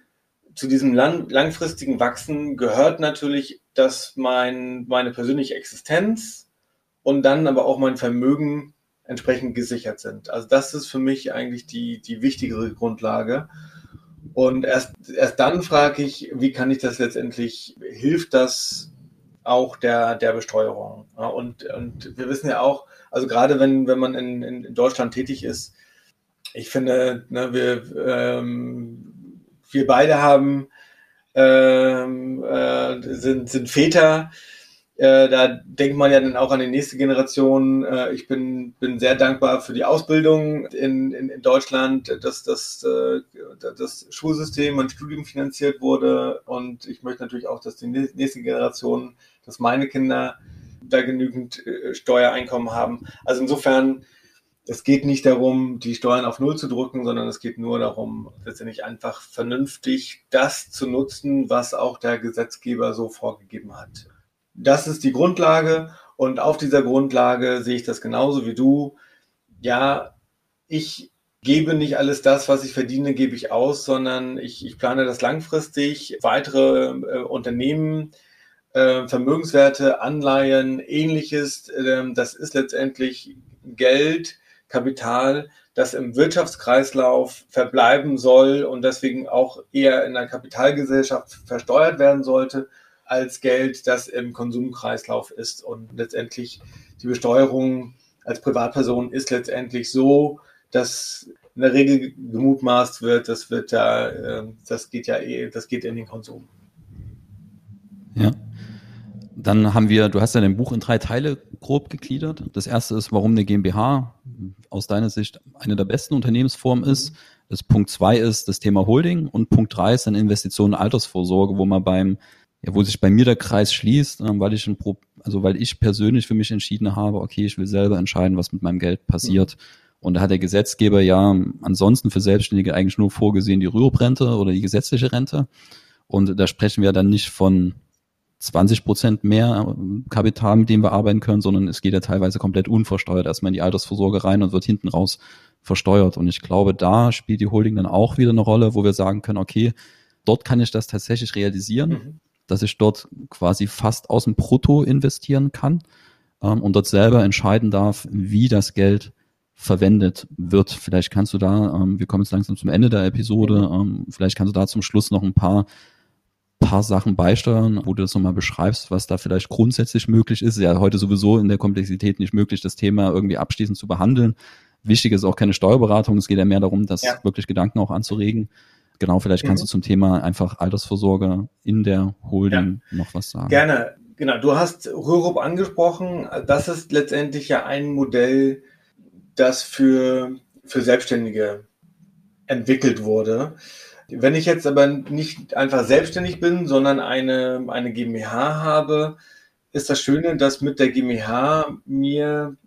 zu diesem lang, langfristigen Wachsen gehört natürlich, dass mein, meine persönliche Existenz und dann aber auch mein Vermögen entsprechend gesichert sind. Also das ist für mich eigentlich die, die wichtigere Grundlage. Und erst, erst dann frage ich, wie kann ich das letztendlich, hilft das auch der, der Besteuerung? Und, und wir wissen ja auch, also gerade wenn, wenn man in, in Deutschland tätig ist, ich finde, ne, wir, ähm, wir beide haben, ähm, äh, sind, sind Väter. Äh, da denkt man ja dann auch an die nächste Generation. Äh, ich bin, bin sehr dankbar für die Ausbildung in, in, in Deutschland, dass das, äh, das Schulsystem und Studium finanziert wurde. Und ich möchte natürlich auch, dass die nächste Generation, dass meine Kinder da genügend äh, Steuereinkommen haben. Also insofern es geht nicht darum, die Steuern auf Null zu drücken, sondern es geht nur darum, letztendlich einfach vernünftig das zu nutzen, was auch der Gesetzgeber so vorgegeben hat. Das ist die Grundlage und auf dieser Grundlage sehe ich das genauso wie du. Ja, ich gebe nicht alles das, was ich verdiene, gebe ich aus, sondern ich, ich plane das langfristig. Weitere äh, Unternehmen, äh, Vermögenswerte, Anleihen, ähnliches, äh, das ist letztendlich Geld, Kapital, das im Wirtschaftskreislauf verbleiben soll und deswegen auch eher in einer Kapitalgesellschaft versteuert werden sollte, als Geld, das im Konsumkreislauf ist. Und letztendlich die Besteuerung als Privatperson ist letztendlich so, dass in der Regel gemutmaßt wird, das wird da, ähm, das geht ja eh, das geht in den Konsum. Dann haben wir, du hast ja dein Buch in drei Teile grob gegliedert. Das erste ist, warum eine GmbH aus deiner Sicht eine der besten Unternehmensformen ist. Das Punkt zwei ist das Thema Holding und Punkt drei ist dann Investitionen Altersvorsorge, wo man beim, ja, wo sich bei mir der Kreis schließt, äh, weil ich ein Pro, also weil ich persönlich für mich entschieden habe, okay, ich will selber entscheiden, was mit meinem Geld passiert. Mhm. Und da hat der Gesetzgeber ja ansonsten für Selbstständige eigentlich nur vorgesehen die Rüruprente oder die gesetzliche Rente. Und da sprechen wir dann nicht von 20 Prozent mehr Kapital, mit dem wir arbeiten können, sondern es geht ja teilweise komplett unversteuert erstmal in die Altersvorsorge rein und wird hinten raus versteuert. Und ich glaube, da spielt die Holding dann auch wieder eine Rolle, wo wir sagen können, okay, dort kann ich das tatsächlich realisieren, mhm. dass ich dort quasi fast aus dem Brutto investieren kann ähm, und dort selber entscheiden darf, wie das Geld verwendet wird. Vielleicht kannst du da, ähm, wir kommen jetzt langsam zum Ende der Episode, ähm, vielleicht kannst du da zum Schluss noch ein paar paar Sachen beisteuern, wo du das nochmal beschreibst, was da vielleicht grundsätzlich möglich ist. Ja, heute sowieso in der Komplexität nicht möglich, das Thema irgendwie abschließend zu behandeln. Wichtig ist auch keine Steuerberatung. Es geht ja mehr darum, das ja. wirklich Gedanken auch anzuregen. Genau, vielleicht kannst mhm. du zum Thema einfach Altersvorsorge in der Holding ja. noch was sagen. Gerne. Genau, du hast Rürup angesprochen. Das ist letztendlich ja ein Modell, das für, für Selbstständige entwickelt wurde. Wenn ich jetzt aber nicht einfach selbstständig bin, sondern eine, eine GmbH habe, ist das Schöne, dass mit der GmbH mir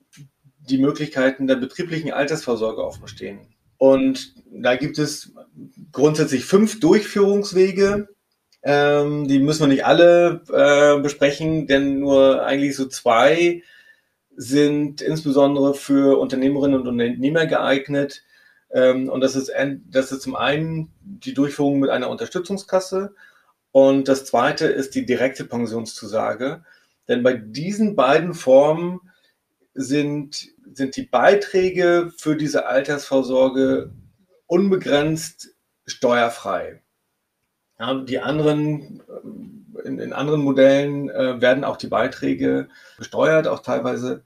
die Möglichkeiten der betrieblichen Altersvorsorge offen stehen. Und da gibt es grundsätzlich fünf Durchführungswege. Ähm, die müssen wir nicht alle äh, besprechen, denn nur eigentlich so zwei sind insbesondere für Unternehmerinnen und Unternehmer geeignet. Ähm, und das ist, das ist zum einen die Durchführung mit einer Unterstützungskasse und das zweite ist die direkte Pensionszusage. Denn bei diesen beiden Formen sind, sind die Beiträge für diese Altersvorsorge unbegrenzt steuerfrei. Ja, die anderen, in, in anderen Modellen äh, werden auch die Beiträge besteuert, auch teilweise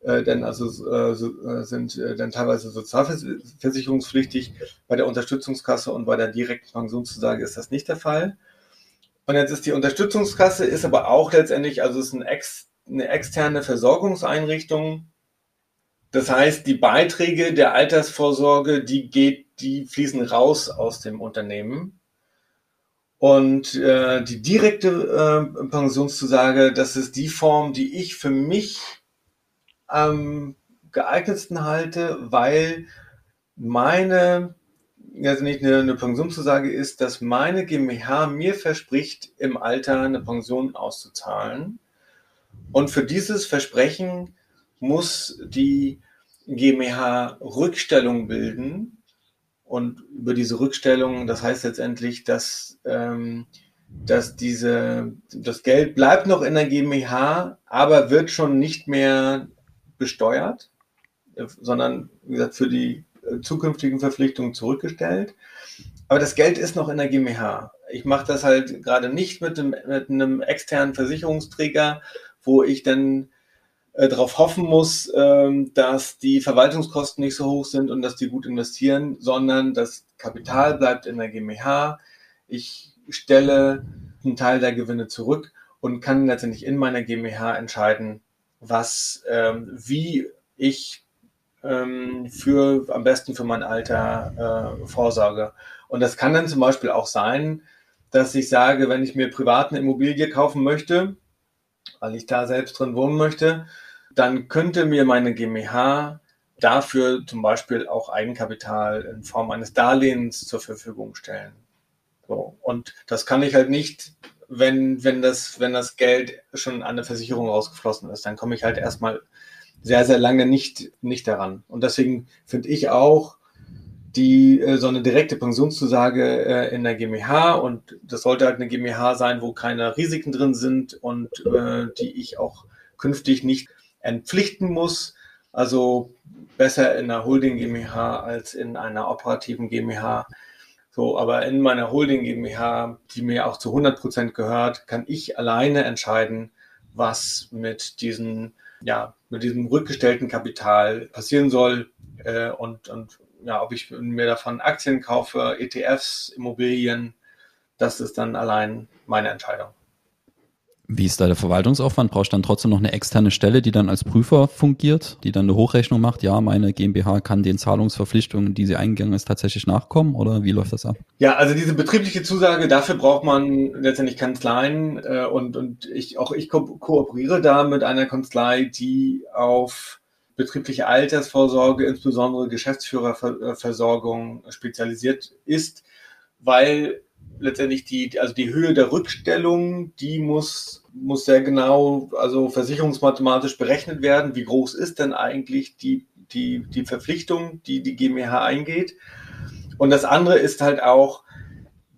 äh, denn also äh, äh, sind äh, dann teilweise sozialversicherungspflichtig. Bei der Unterstützungskasse und bei der direkten Pensionszusage ist das nicht der Fall. Und jetzt ist die Unterstützungskasse, ist aber auch letztendlich, also ist ein ex, eine externe Versorgungseinrichtung. Das heißt, die Beiträge der Altersvorsorge, die geht, die fließen raus aus dem Unternehmen. Und äh, die direkte äh, Pensionszusage, das ist die Form, die ich für mich am geeignetsten halte, weil meine, also nicht eine, eine Pensionszusage ist, dass meine GmbH mir verspricht, im Alter eine Pension auszuzahlen. Und für dieses Versprechen muss die GmbH Rückstellung bilden und über diese Rückstellung, das heißt letztendlich, dass, ähm, dass diese, das Geld bleibt noch in der GmbH, aber wird schon nicht mehr besteuert, sondern wie gesagt, für die äh, zukünftigen Verpflichtungen zurückgestellt. Aber das Geld ist noch in der GmbH. Ich mache das halt gerade nicht mit einem, mit einem externen Versicherungsträger, wo ich dann äh, darauf hoffen muss, ähm, dass die Verwaltungskosten nicht so hoch sind und dass die gut investieren, sondern das Kapital bleibt in der GmbH. Ich stelle einen Teil der Gewinne zurück und kann letztendlich in meiner GmbH entscheiden, was, ähm, wie ich ähm, für am besten für mein Alter äh, vorsorge. Und das kann dann zum Beispiel auch sein, dass ich sage, wenn ich mir privat eine Immobilie kaufen möchte, weil ich da selbst drin wohnen möchte, dann könnte mir meine GmbH dafür zum Beispiel auch Eigenkapital in Form eines Darlehens zur Verfügung stellen. So. Und das kann ich halt nicht, wenn, wenn, das, wenn das Geld schon an eine Versicherung rausgeflossen ist. Dann komme ich halt erstmal sehr, sehr lange nicht, nicht daran. Und deswegen finde ich auch, die äh, so eine direkte Pensionszusage äh, in der GmbH und das sollte halt eine GmbH sein, wo keine Risiken drin sind und äh, die ich auch künftig nicht entpflichten muss. Also besser in einer Holding GmbH als in einer operativen GmbH. So, aber in meiner Holding GmbH, die mir auch zu 100 Prozent gehört, kann ich alleine entscheiden, was mit diesen, ja, mit diesem rückgestellten Kapital passieren soll äh, und, und ja, ob ich mir davon Aktien kaufe, ETFs, Immobilien, das ist dann allein meine Entscheidung. Wie ist da der Verwaltungsaufwand? Brauchst du dann trotzdem noch eine externe Stelle, die dann als Prüfer fungiert, die dann eine Hochrechnung macht? Ja, meine GmbH kann den Zahlungsverpflichtungen, die sie eingegangen ist, tatsächlich nachkommen oder wie läuft das ab? Ja, also diese betriebliche Zusage, dafür braucht man letztendlich Kanzleien äh, und, und ich, auch ich ko kooperiere da mit einer Kanzlei, die auf betriebliche Altersvorsorge, insbesondere Geschäftsführerversorgung spezialisiert ist, weil letztendlich die, also die Höhe der Rückstellung, die muss, muss sehr genau, also versicherungsmathematisch berechnet werden. Wie groß ist denn eigentlich die, die, die Verpflichtung, die die GmbH eingeht? Und das andere ist halt auch,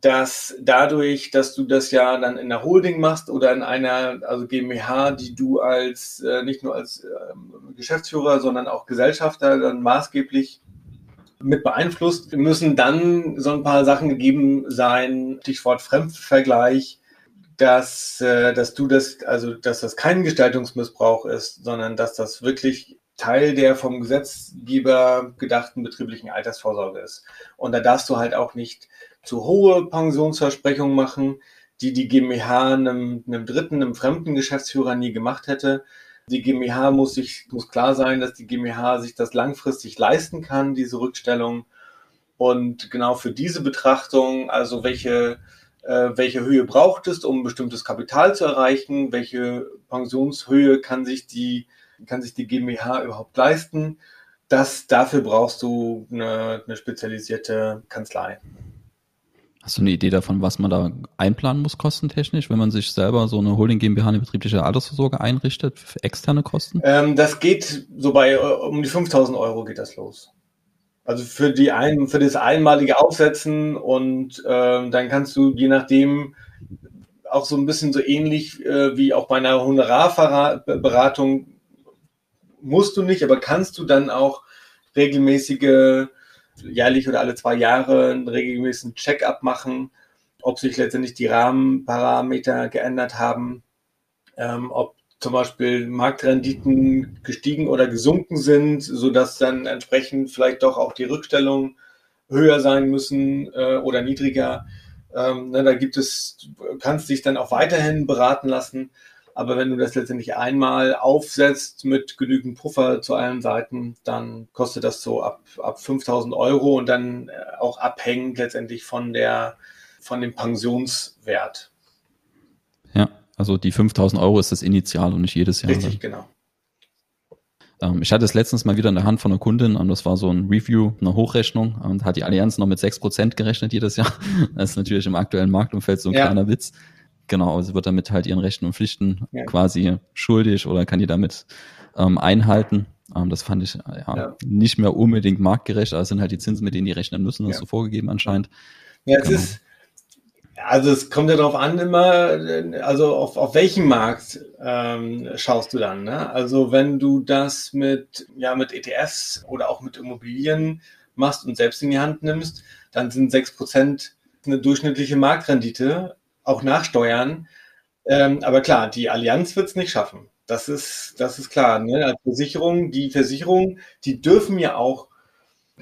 dass dadurch, dass du das ja dann in der Holding machst oder in einer also GmbH, die du als äh, nicht nur als äh, Geschäftsführer, sondern auch Gesellschafter dann maßgeblich mit beeinflusst, müssen dann so ein paar Sachen gegeben sein, Stichwort Fremdvergleich, dass, äh, dass du das, also dass das kein Gestaltungsmissbrauch ist, sondern dass das wirklich Teil der vom Gesetzgeber gedachten betrieblichen Altersvorsorge ist. Und da darfst du halt auch nicht zu hohe Pensionsversprechungen machen, die die GmbH einem, einem dritten, einem fremden Geschäftsführer nie gemacht hätte. Die GmbH muss sich, muss klar sein, dass die GmbH sich das langfristig leisten kann, diese Rückstellung. Und genau für diese Betrachtung, also welche, äh, welche Höhe braucht es, um ein bestimmtes Kapital zu erreichen, welche Pensionshöhe kann sich die, kann sich die GmbH überhaupt leisten, das, dafür brauchst du eine, eine spezialisierte Kanzlei. Hast du eine Idee davon, was man da einplanen muss, kostentechnisch, wenn man sich selber so eine Holding GmbH, eine betriebliche Altersvorsorge einrichtet, für externe Kosten? Ähm, das geht so bei um die 5000 Euro geht das los. Also für die ein, für das einmalige Aufsetzen und ähm, dann kannst du je nachdem auch so ein bisschen so ähnlich äh, wie auch bei einer Honorarberatung musst du nicht, aber kannst du dann auch regelmäßige jährlich oder alle zwei Jahre einen regelmäßigen Check-up machen, ob sich letztendlich die Rahmenparameter geändert haben, ähm, ob zum Beispiel Marktrenditen gestiegen oder gesunken sind, sodass dann entsprechend vielleicht doch auch die Rückstellungen höher sein müssen äh, oder niedriger. Ähm, ne, da gibt es, kannst dich dann auch weiterhin beraten lassen. Aber wenn du das letztendlich einmal aufsetzt mit genügend Puffer zu allen Seiten, dann kostet das so ab, ab 5000 Euro und dann äh, auch abhängend letztendlich von der, von dem Pensionswert. Ja, also die 5000 Euro ist das Initial und nicht jedes Jahr. Richtig, genau. Ähm, ich hatte es letztens mal wieder in der Hand von einer Kundin und das war so ein Review, eine Hochrechnung und hat die Allianz noch mit 6% gerechnet jedes Jahr. Das ist natürlich im aktuellen Marktumfeld so ein ja. kleiner Witz. Genau, sie wird damit halt ihren Rechten und Pflichten ja. quasi schuldig oder kann die damit ähm, einhalten. Ähm, das fand ich ja, ja, nicht mehr unbedingt marktgerecht, aber es sind halt die Zinsen, mit denen die rechnen müssen, das ist so vorgegeben anscheinend. Ja, es genau. ist, also es kommt ja darauf an immer, also auf, auf welchen Markt ähm, schaust du dann. Ne? Also wenn du das mit, ja, mit ETFs oder auch mit Immobilien machst und selbst in die Hand nimmst, dann sind sechs Prozent eine durchschnittliche Marktrendite auch nachsteuern. Ähm, aber klar, die Allianz wird es nicht schaffen. Das ist, das ist klar. Ne? Als Versicherung, die Versicherungen, die dürfen ja auch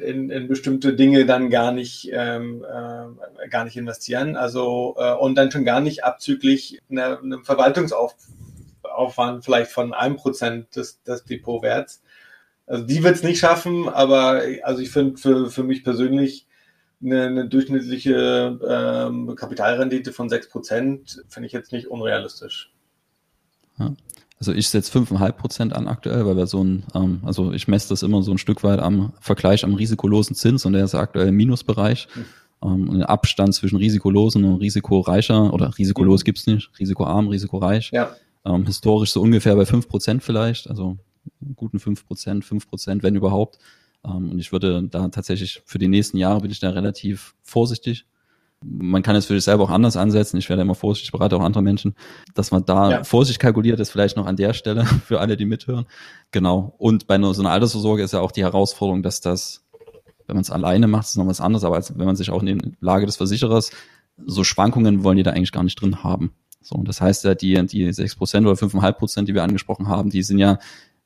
in, in bestimmte Dinge dann gar nicht, ähm, äh, gar nicht investieren. Also äh, und dann schon gar nicht abzüglich einem Verwaltungsaufwand vielleicht von einem Prozent des, des Depotwerts. Also die wird es nicht schaffen, aber also ich finde für, für mich persönlich eine, eine durchschnittliche ähm, Kapitalrendite von 6% finde ich jetzt nicht unrealistisch. Ja. Also ich setze 5,5 Prozent an aktuell, weil wir so ein, ähm, also ich messe das immer so ein Stück weit am Vergleich am risikolosen Zins und der ist aktuell im Minusbereich. Mhm. Ähm, und der Abstand zwischen risikolosen und risikoreicher oder risikolos mhm. gibt's nicht, risikoarm, risikoreich. Ja. Ähm, historisch so ungefähr bei 5 Prozent vielleicht, also guten 5 Prozent, 5 Prozent, wenn überhaupt. Ähm, und ich würde da tatsächlich für die nächsten Jahre bin ich da relativ vorsichtig. Man kann es für sich selber auch anders ansetzen. Ich werde immer vorsichtig, berate auch andere Menschen, dass man da ja. Vorsicht kalkuliert, ist vielleicht noch an der Stelle für alle, die mithören. Genau. Und bei so einer Altersvorsorge ist ja auch die Herausforderung, dass das, wenn man es alleine macht, ist noch was anderes, aber als, wenn man sich auch in die Lage des Versicherers, so Schwankungen wollen die da eigentlich gar nicht drin haben. So, das heißt ja, die, die sechs Prozent oder fünfeinhalb Prozent, die wir angesprochen haben, die sind ja,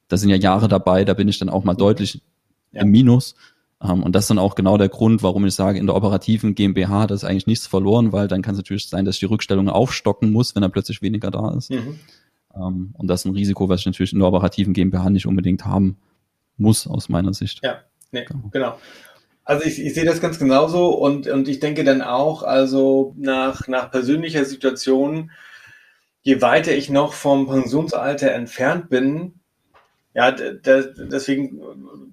da sind ja Jahre dabei, da bin ich dann auch mal deutlich ja. im Minus. Ähm, und das ist dann auch genau der Grund, warum ich sage, in der operativen GmbH, das ist eigentlich nichts verloren, weil dann kann es natürlich sein, dass ich die Rückstellung aufstocken muss, wenn da plötzlich weniger da ist. Mhm. Ähm, und das ist ein Risiko, was ich natürlich in der operativen GmbH nicht unbedingt haben muss, aus meiner Sicht. Ja, nee, genau. genau. Also ich, ich sehe das ganz genauso und, und ich denke dann auch, also nach, nach persönlicher Situation, je weiter ich noch vom Pensionsalter entfernt bin, ja, deswegen,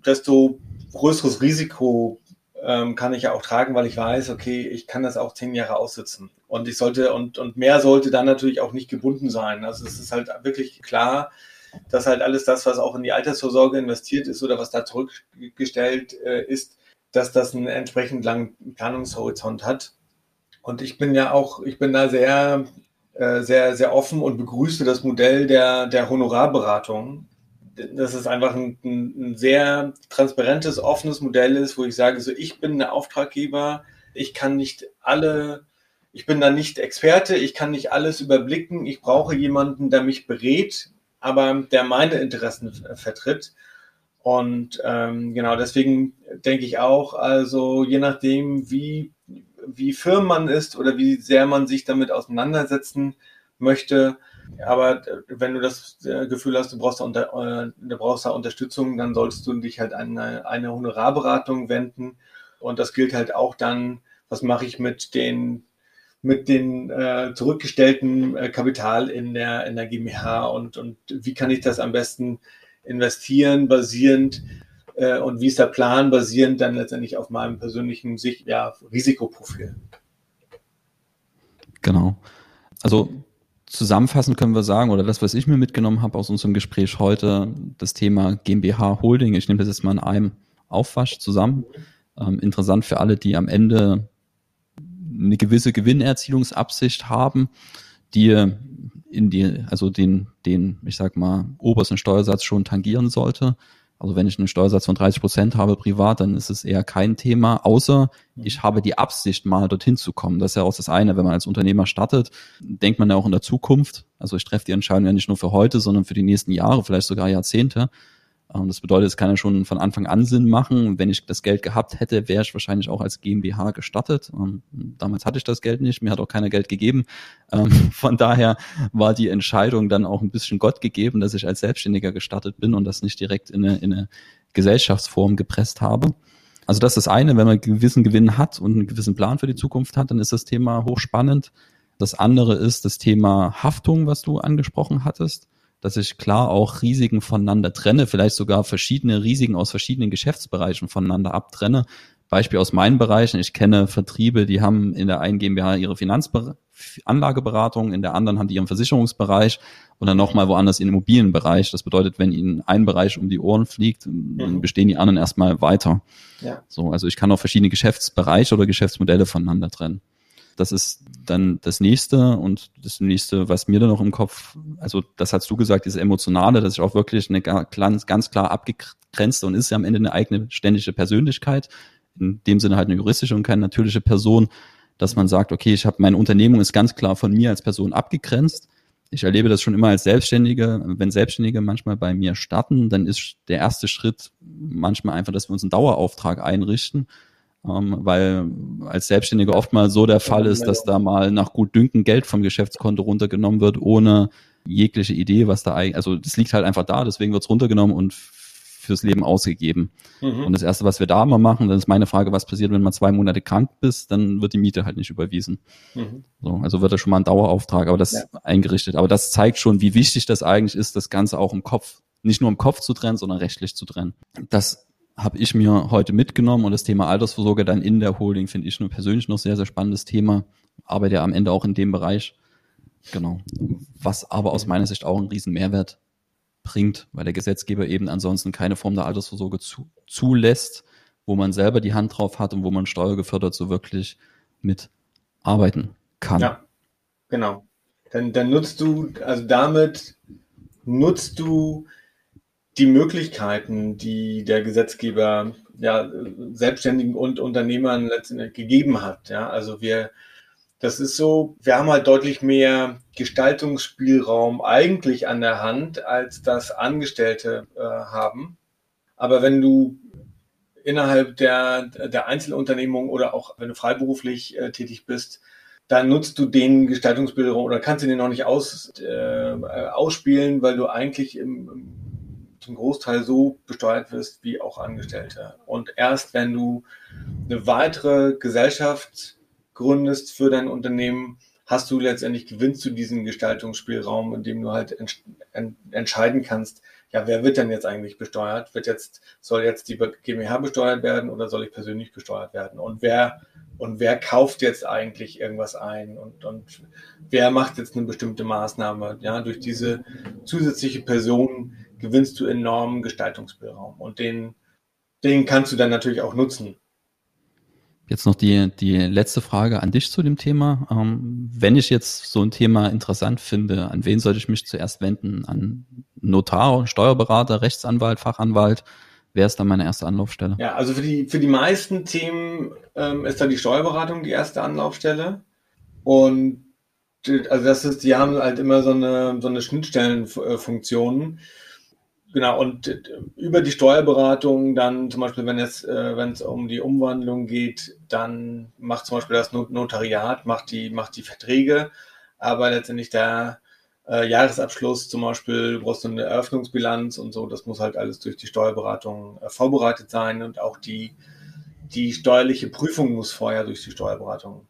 desto größeres Risiko ähm, kann ich ja auch tragen, weil ich weiß, okay, ich kann das auch zehn Jahre aussitzen. Und ich sollte, und, und mehr sollte dann natürlich auch nicht gebunden sein. Also es ist halt wirklich klar, dass halt alles das, was auch in die Altersvorsorge investiert ist oder was da zurückgestellt äh, ist, dass das einen entsprechend langen Planungshorizont hat. Und ich bin ja auch, ich bin da sehr, äh, sehr, sehr offen und begrüße das Modell der, der Honorarberatung, dass es einfach ein, ein, sehr transparentes, offenes Modell ist, wo ich sage, so ich bin der Auftraggeber, ich kann nicht alle, ich bin da nicht Experte, ich kann nicht alles überblicken, ich brauche jemanden, der mich berät, aber der meine Interessen vertritt. Und ähm, genau deswegen denke ich auch, also je nachdem, wie, wie firm man ist oder wie sehr man sich damit auseinandersetzen möchte. Aber äh, wenn du das äh, Gefühl hast, du brauchst da, unter, äh, du brauchst da Unterstützung, dann solltest du dich halt an eine, eine Honorarberatung wenden. Und das gilt halt auch dann, was mache ich mit den mit den äh, zurückgestellten äh, Kapital in der, in der GmbH und, und wie kann ich das am besten investieren, basierend äh, und wie ist der Plan, basierend dann letztendlich auf meinem persönlichen Sicht, ja, Risikoprofil. Genau. Also zusammenfassend können wir sagen, oder das, was ich mir mitgenommen habe aus unserem Gespräch heute, das Thema GmbH Holding, ich nehme das jetzt mal in einem Aufwasch zusammen. Ähm, interessant für alle, die am Ende eine gewisse Gewinnerzielungsabsicht haben, die in die, also den, den, ich sag mal, obersten Steuersatz schon tangieren sollte. Also wenn ich einen Steuersatz von 30 Prozent habe privat, dann ist es eher kein Thema, außer ich habe die Absicht, mal dorthin zu kommen. Das ist ja auch das eine, wenn man als Unternehmer startet, denkt man ja auch in der Zukunft. Also ich treffe die Entscheidung ja nicht nur für heute, sondern für die nächsten Jahre, vielleicht sogar Jahrzehnte. Ähm, das bedeutet, es kann ja schon von Anfang an Sinn machen. Wenn ich das Geld gehabt hätte, wäre ich wahrscheinlich auch als GmbH gestartet. Ähm, damals hatte ich das Geld nicht, mir hat auch keiner Geld gegeben. Ähm, von daher war die Entscheidung dann auch ein bisschen Gott gegeben, dass ich als Selbstständiger gestartet bin und das nicht direkt in eine, in eine Gesellschaftsform gepresst habe. Also das ist das eine, wenn man einen gewissen Gewinn hat und einen gewissen Plan für die Zukunft hat, dann ist das Thema hochspannend. Das andere ist das Thema Haftung, was du angesprochen hattest dass ich klar auch Risiken voneinander trenne, vielleicht sogar verschiedene Risiken aus verschiedenen Geschäftsbereichen voneinander abtrenne. Beispiel aus meinen Bereichen. Ich kenne Vertriebe, die haben in der einen GmbH ihre Finanzanlageberatung, in der anderen haben die ihren Versicherungsbereich und dann nochmal woanders ihren Immobilienbereich. Das bedeutet, wenn ihnen ein Bereich um die Ohren fliegt, dann mhm. bestehen die anderen erstmal weiter. Ja. So, also ich kann auch verschiedene Geschäftsbereiche oder Geschäftsmodelle voneinander trennen. Das ist dann das nächste und das nächste, was mir dann noch im Kopf, also das hast du gesagt, diese emotionale, das ist auch wirklich eine ganz, ganz klar abgegrenzte und ist ja am Ende eine eigene ständige Persönlichkeit, in dem Sinne halt eine juristische und keine natürliche Person, dass man sagt, okay, ich habe meine Unternehmung ist ganz klar von mir als Person abgegrenzt. Ich erlebe das schon immer als Selbstständige. Wenn Selbstständige manchmal bei mir starten, dann ist der erste Schritt manchmal einfach, dass wir uns einen Dauerauftrag einrichten ähm, weil als Selbstständiger oft mal so der Fall ist, dass da mal nach gut Dünken Geld vom Geschäftskonto runtergenommen wird, ohne jegliche Idee, was da eigentlich, also das liegt halt einfach da, deswegen wird es runtergenommen und fürs Leben ausgegeben. Mhm. Und das Erste, was wir da immer machen, das ist meine Frage, was passiert, wenn man zwei Monate krank bist, dann wird die Miete halt nicht überwiesen. Mhm. So, also wird da schon mal ein Dauerauftrag, aber das ja. eingerichtet. Aber das zeigt schon, wie wichtig das eigentlich ist, das Ganze auch im Kopf, nicht nur im Kopf zu trennen, sondern rechtlich zu trennen. Das habe ich mir heute mitgenommen und das Thema Altersvorsorge dann in der Holding finde ich nur persönlich noch sehr, sehr spannendes Thema. Arbeite ja am Ende auch in dem Bereich. Genau. Was aber aus meiner Sicht auch einen riesen Mehrwert bringt, weil der Gesetzgeber eben ansonsten keine Form der Altersvorsorge zu, zulässt, wo man selber die Hand drauf hat und wo man steuergefördert so wirklich mitarbeiten kann. Ja, genau. Dann, dann nutzt du, also damit nutzt du die Möglichkeiten, die der Gesetzgeber ja, Selbstständigen und Unternehmern letztendlich gegeben hat. Ja, also wir, das ist so, wir haben halt deutlich mehr Gestaltungsspielraum eigentlich an der Hand, als das Angestellte äh, haben. Aber wenn du innerhalb der, der Einzelunternehmung oder auch wenn du freiberuflich äh, tätig bist, dann nutzt du den Gestaltungsspielraum oder kannst du den noch nicht aus, äh, ausspielen, weil du eigentlich im zum Großteil so besteuert wirst wie auch Angestellte. Und erst wenn du eine weitere Gesellschaft gründest für dein Unternehmen, hast du letztendlich gewinnst du diesen Gestaltungsspielraum, in dem du halt ent ent entscheiden kannst, ja, wer wird denn jetzt eigentlich besteuert? Wird jetzt, soll jetzt die GmbH besteuert werden oder soll ich persönlich besteuert werden? Und wer, und wer kauft jetzt eigentlich irgendwas ein? Und, und wer macht jetzt eine bestimmte Maßnahme? Ja, durch diese zusätzliche Person gewinnst du enormen Gestaltungsspielraum und den, den kannst du dann natürlich auch nutzen. Jetzt noch die, die letzte Frage an dich zu dem Thema. Ähm, wenn ich jetzt so ein Thema interessant finde, an wen sollte ich mich zuerst wenden? An Notar, Steuerberater, Rechtsanwalt, Fachanwalt? Wer ist dann meine erste Anlaufstelle? Ja, also für die, für die meisten Themen ähm, ist da die Steuerberatung die erste Anlaufstelle. Und also das ist, die haben halt immer so eine, so eine Schnittstellenfunktion. Genau, und äh, über die Steuerberatung dann zum Beispiel, wenn es, äh, wenn es um die Umwandlung geht, dann macht zum Beispiel das Notariat, macht die, macht die Verträge, aber letztendlich der äh, Jahresabschluss zum Beispiel, du brauchst eine Eröffnungsbilanz und so, das muss halt alles durch die Steuerberatung äh, vorbereitet sein und auch die, die steuerliche Prüfung muss vorher durch die Steuerberatung.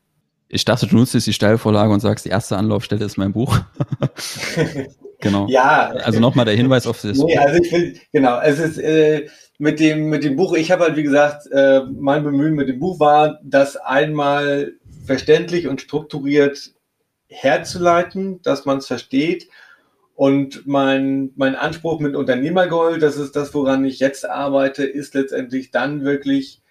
Ich dachte, du nutzt jetzt die Steilvorlage und sagst, die erste Anlaufstelle ist mein Buch. genau. Ja. Also nochmal der Hinweis auf das. Nee, also ich will, genau, es ist äh, mit dem, mit dem Buch, ich habe halt, wie gesagt, äh, mein Bemühen mit dem Buch war, das einmal verständlich und strukturiert herzuleiten, dass man es versteht. Und mein, mein Anspruch mit Unternehmergold, das ist das, woran ich jetzt arbeite, ist letztendlich dann wirklich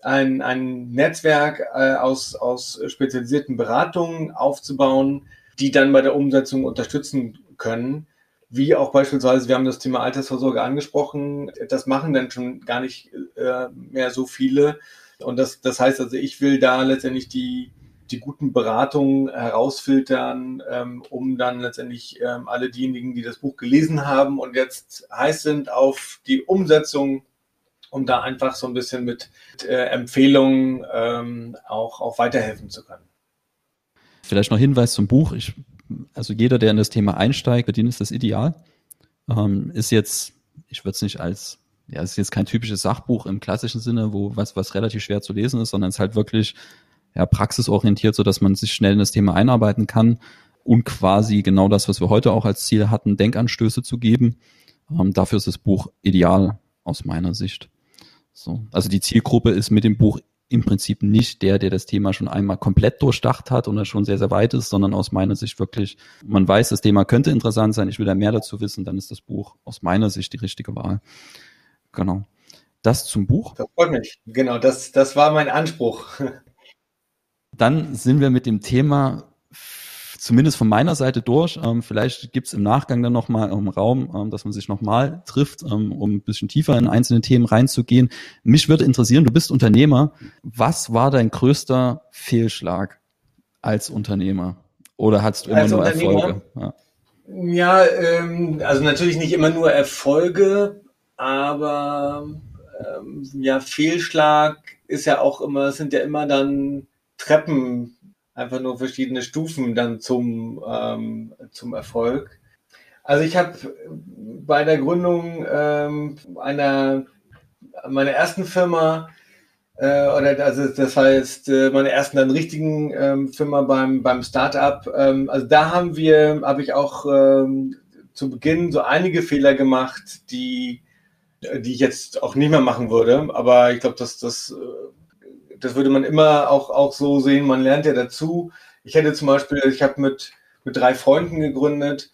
ein, ein Netzwerk äh, aus, aus spezialisierten Beratungen aufzubauen, die dann bei der Umsetzung unterstützen können. Wie auch beispielsweise, wir haben das Thema Altersvorsorge angesprochen, das machen dann schon gar nicht äh, mehr so viele. Und das, das heißt also, ich will da letztendlich die, die guten Beratungen herausfiltern, ähm, um dann letztendlich ähm, alle diejenigen, die das Buch gelesen haben und jetzt heiß sind auf die Umsetzung, um da einfach so ein bisschen mit äh, Empfehlungen ähm, auch, auch weiterhelfen zu können. Vielleicht noch Hinweis zum Buch. Ich, also jeder, der in das Thema einsteigt, bedient ist das ideal. Ähm, ist jetzt, ich würde es nicht als ja, es ist jetzt kein typisches Sachbuch im klassischen Sinne, wo was, was relativ schwer zu lesen ist, sondern es ist halt wirklich ja, praxisorientiert, so dass man sich schnell in das Thema einarbeiten kann und quasi genau das, was wir heute auch als Ziel hatten, Denkanstöße zu geben. Ähm, dafür ist das Buch ideal aus meiner Sicht. So. Also die Zielgruppe ist mit dem Buch im Prinzip nicht der, der das Thema schon einmal komplett durchdacht hat und schon sehr, sehr weit ist, sondern aus meiner Sicht wirklich, man weiß, das Thema könnte interessant sein, ich will da mehr dazu wissen, dann ist das Buch aus meiner Sicht die richtige Wahl. Genau. Das zum Buch. Das freut mich. Genau, das, das war mein Anspruch. Dann sind wir mit dem Thema zumindest von meiner Seite durch. Ähm, vielleicht gibt's im Nachgang dann nochmal im Raum, ähm, dass man sich nochmal trifft, ähm, um ein bisschen tiefer in einzelne Themen reinzugehen. Mich würde interessieren, du bist Unternehmer. Was war dein größter Fehlschlag als Unternehmer? Oder hast du immer als nur Erfolge? Ja, ja ähm, also natürlich nicht immer nur Erfolge, aber ähm, ja, Fehlschlag ist ja auch immer, sind ja immer dann Treppen, einfach nur verschiedene Stufen dann zum, ähm, zum Erfolg. Also ich habe bei der Gründung ähm, einer meiner ersten Firma äh, oder also das heißt äh, meine ersten dann richtigen ähm, Firma beim beim Startup. Ähm, also da haben wir habe ich auch ähm, zu Beginn so einige Fehler gemacht, die die ich jetzt auch nicht mehr machen würde. Aber ich glaube, dass das äh, das würde man immer auch, auch so sehen, man lernt ja dazu. Ich hätte zum Beispiel, ich habe mit, mit drei Freunden gegründet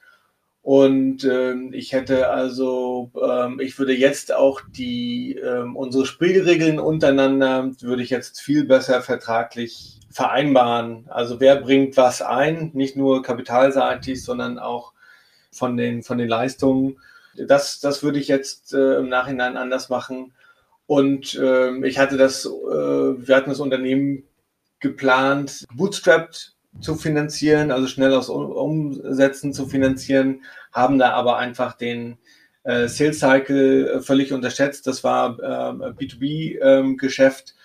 und ähm, ich hätte also, ähm, ich würde jetzt auch die ähm, unsere Spielregeln untereinander würde ich jetzt viel besser vertraglich vereinbaren. Also wer bringt was ein, nicht nur kapitalseitig, sondern auch von den von den Leistungen. Das das würde ich jetzt äh, im Nachhinein anders machen. Und ähm, ich hatte das, äh, wir hatten das Unternehmen geplant, bootstrapped zu finanzieren, also schnell aus Umsätzen zu finanzieren, haben da aber einfach den äh, Sales Cycle äh, völlig unterschätzt. Das war äh, B2B-Geschäft ähm,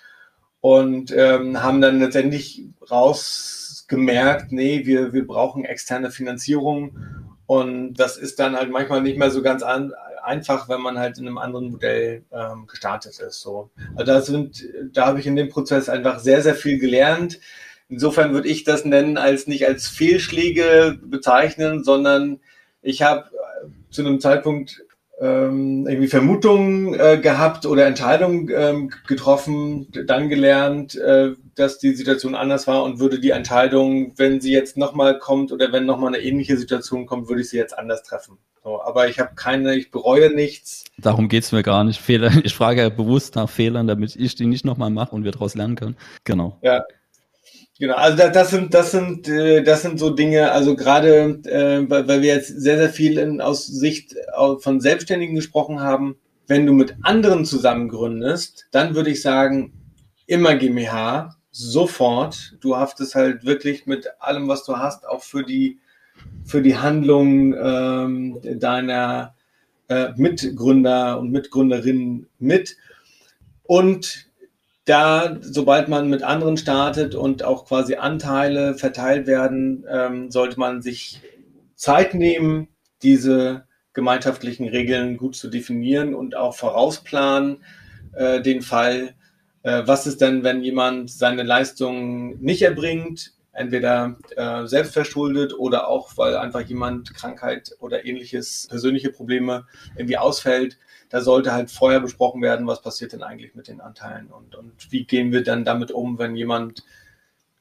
und ähm, haben dann letztendlich rausgemerkt, nee, wir, wir brauchen externe Finanzierung und das ist dann halt manchmal nicht mehr so ganz an, einfach, wenn man halt in einem anderen Modell ähm, gestartet ist. So. Also da sind, da habe ich in dem Prozess einfach sehr, sehr viel gelernt. Insofern würde ich das nennen als nicht als Fehlschläge bezeichnen, sondern ich habe äh, zu einem Zeitpunkt ähm, irgendwie Vermutungen äh, gehabt oder Entscheidungen ähm, getroffen, dann gelernt, äh, dass die Situation anders war und würde die Entscheidung, wenn sie jetzt nochmal kommt oder wenn nochmal eine ähnliche Situation kommt, würde ich sie jetzt anders treffen. So, aber ich habe keine, ich bereue nichts. Darum geht's mir gar nicht. Fehler. Ich frage ja bewusst nach Fehlern, damit ich die nicht nochmal mache und wir daraus lernen können. Genau. Ja. Genau, also das sind, das sind, äh, das sind so Dinge, also gerade, äh, weil wir jetzt sehr, sehr viel in, aus Sicht von Selbstständigen gesprochen haben. Wenn du mit anderen zusammen gründest, dann würde ich sagen, immer GmbH, sofort. Du haftest halt wirklich mit allem, was du hast, auch für die, für die Handlung ähm, deiner äh, Mitgründer und Mitgründerinnen mit. Und da, sobald man mit anderen startet und auch quasi Anteile verteilt werden, ähm, sollte man sich Zeit nehmen, diese gemeinschaftlichen Regeln gut zu definieren und auch vorausplanen äh, den Fall, äh, was ist denn, wenn jemand seine Leistungen nicht erbringt, entweder äh, selbst verschuldet oder auch, weil einfach jemand Krankheit oder ähnliches, persönliche Probleme irgendwie ausfällt. Da sollte halt vorher besprochen werden, was passiert denn eigentlich mit den Anteilen und, und wie gehen wir dann damit um, wenn jemand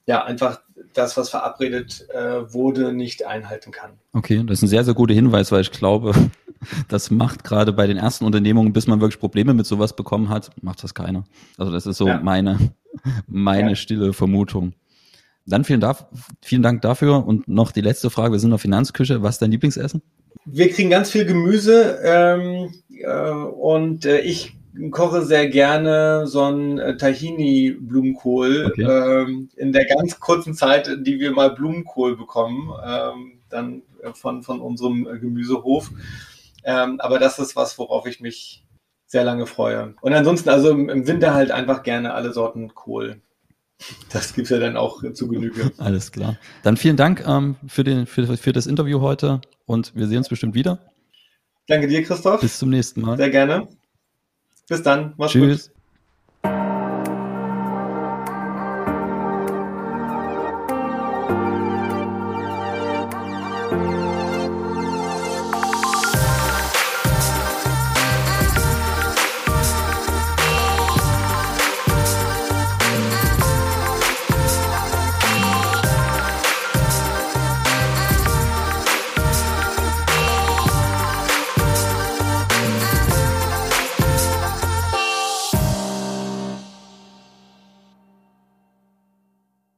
ja einfach das, was verabredet äh, wurde, nicht einhalten kann. Okay, das ist ein sehr, sehr guter Hinweis, weil ich glaube, das macht gerade bei den ersten Unternehmungen, bis man wirklich Probleme mit sowas bekommen hat, macht das keiner. Also das ist so ja. meine, meine ja. stille Vermutung. Dann vielen Dank, vielen Dank dafür. Und noch die letzte Frage. Wir sind in der Finanzküche. Was ist dein Lieblingsessen? Wir kriegen ganz viel Gemüse ähm, äh, und äh, ich koche sehr gerne so ein äh, Tahini-Blumenkohl okay. ähm, in der ganz kurzen Zeit, die wir mal Blumenkohl bekommen, ähm, dann äh, von, von unserem Gemüsehof. Ähm, aber das ist was, worauf ich mich sehr lange freue. Und ansonsten also im Winter halt einfach gerne alle Sorten Kohl. Das gibt's ja dann auch zu Genüge. Alles klar. Dann vielen Dank ähm, für, den, für, für das Interview heute und wir sehen uns bestimmt wieder. Danke dir, Christoph. Bis zum nächsten Mal. Sehr gerne. Bis dann. Mach's Tschüss. Gut.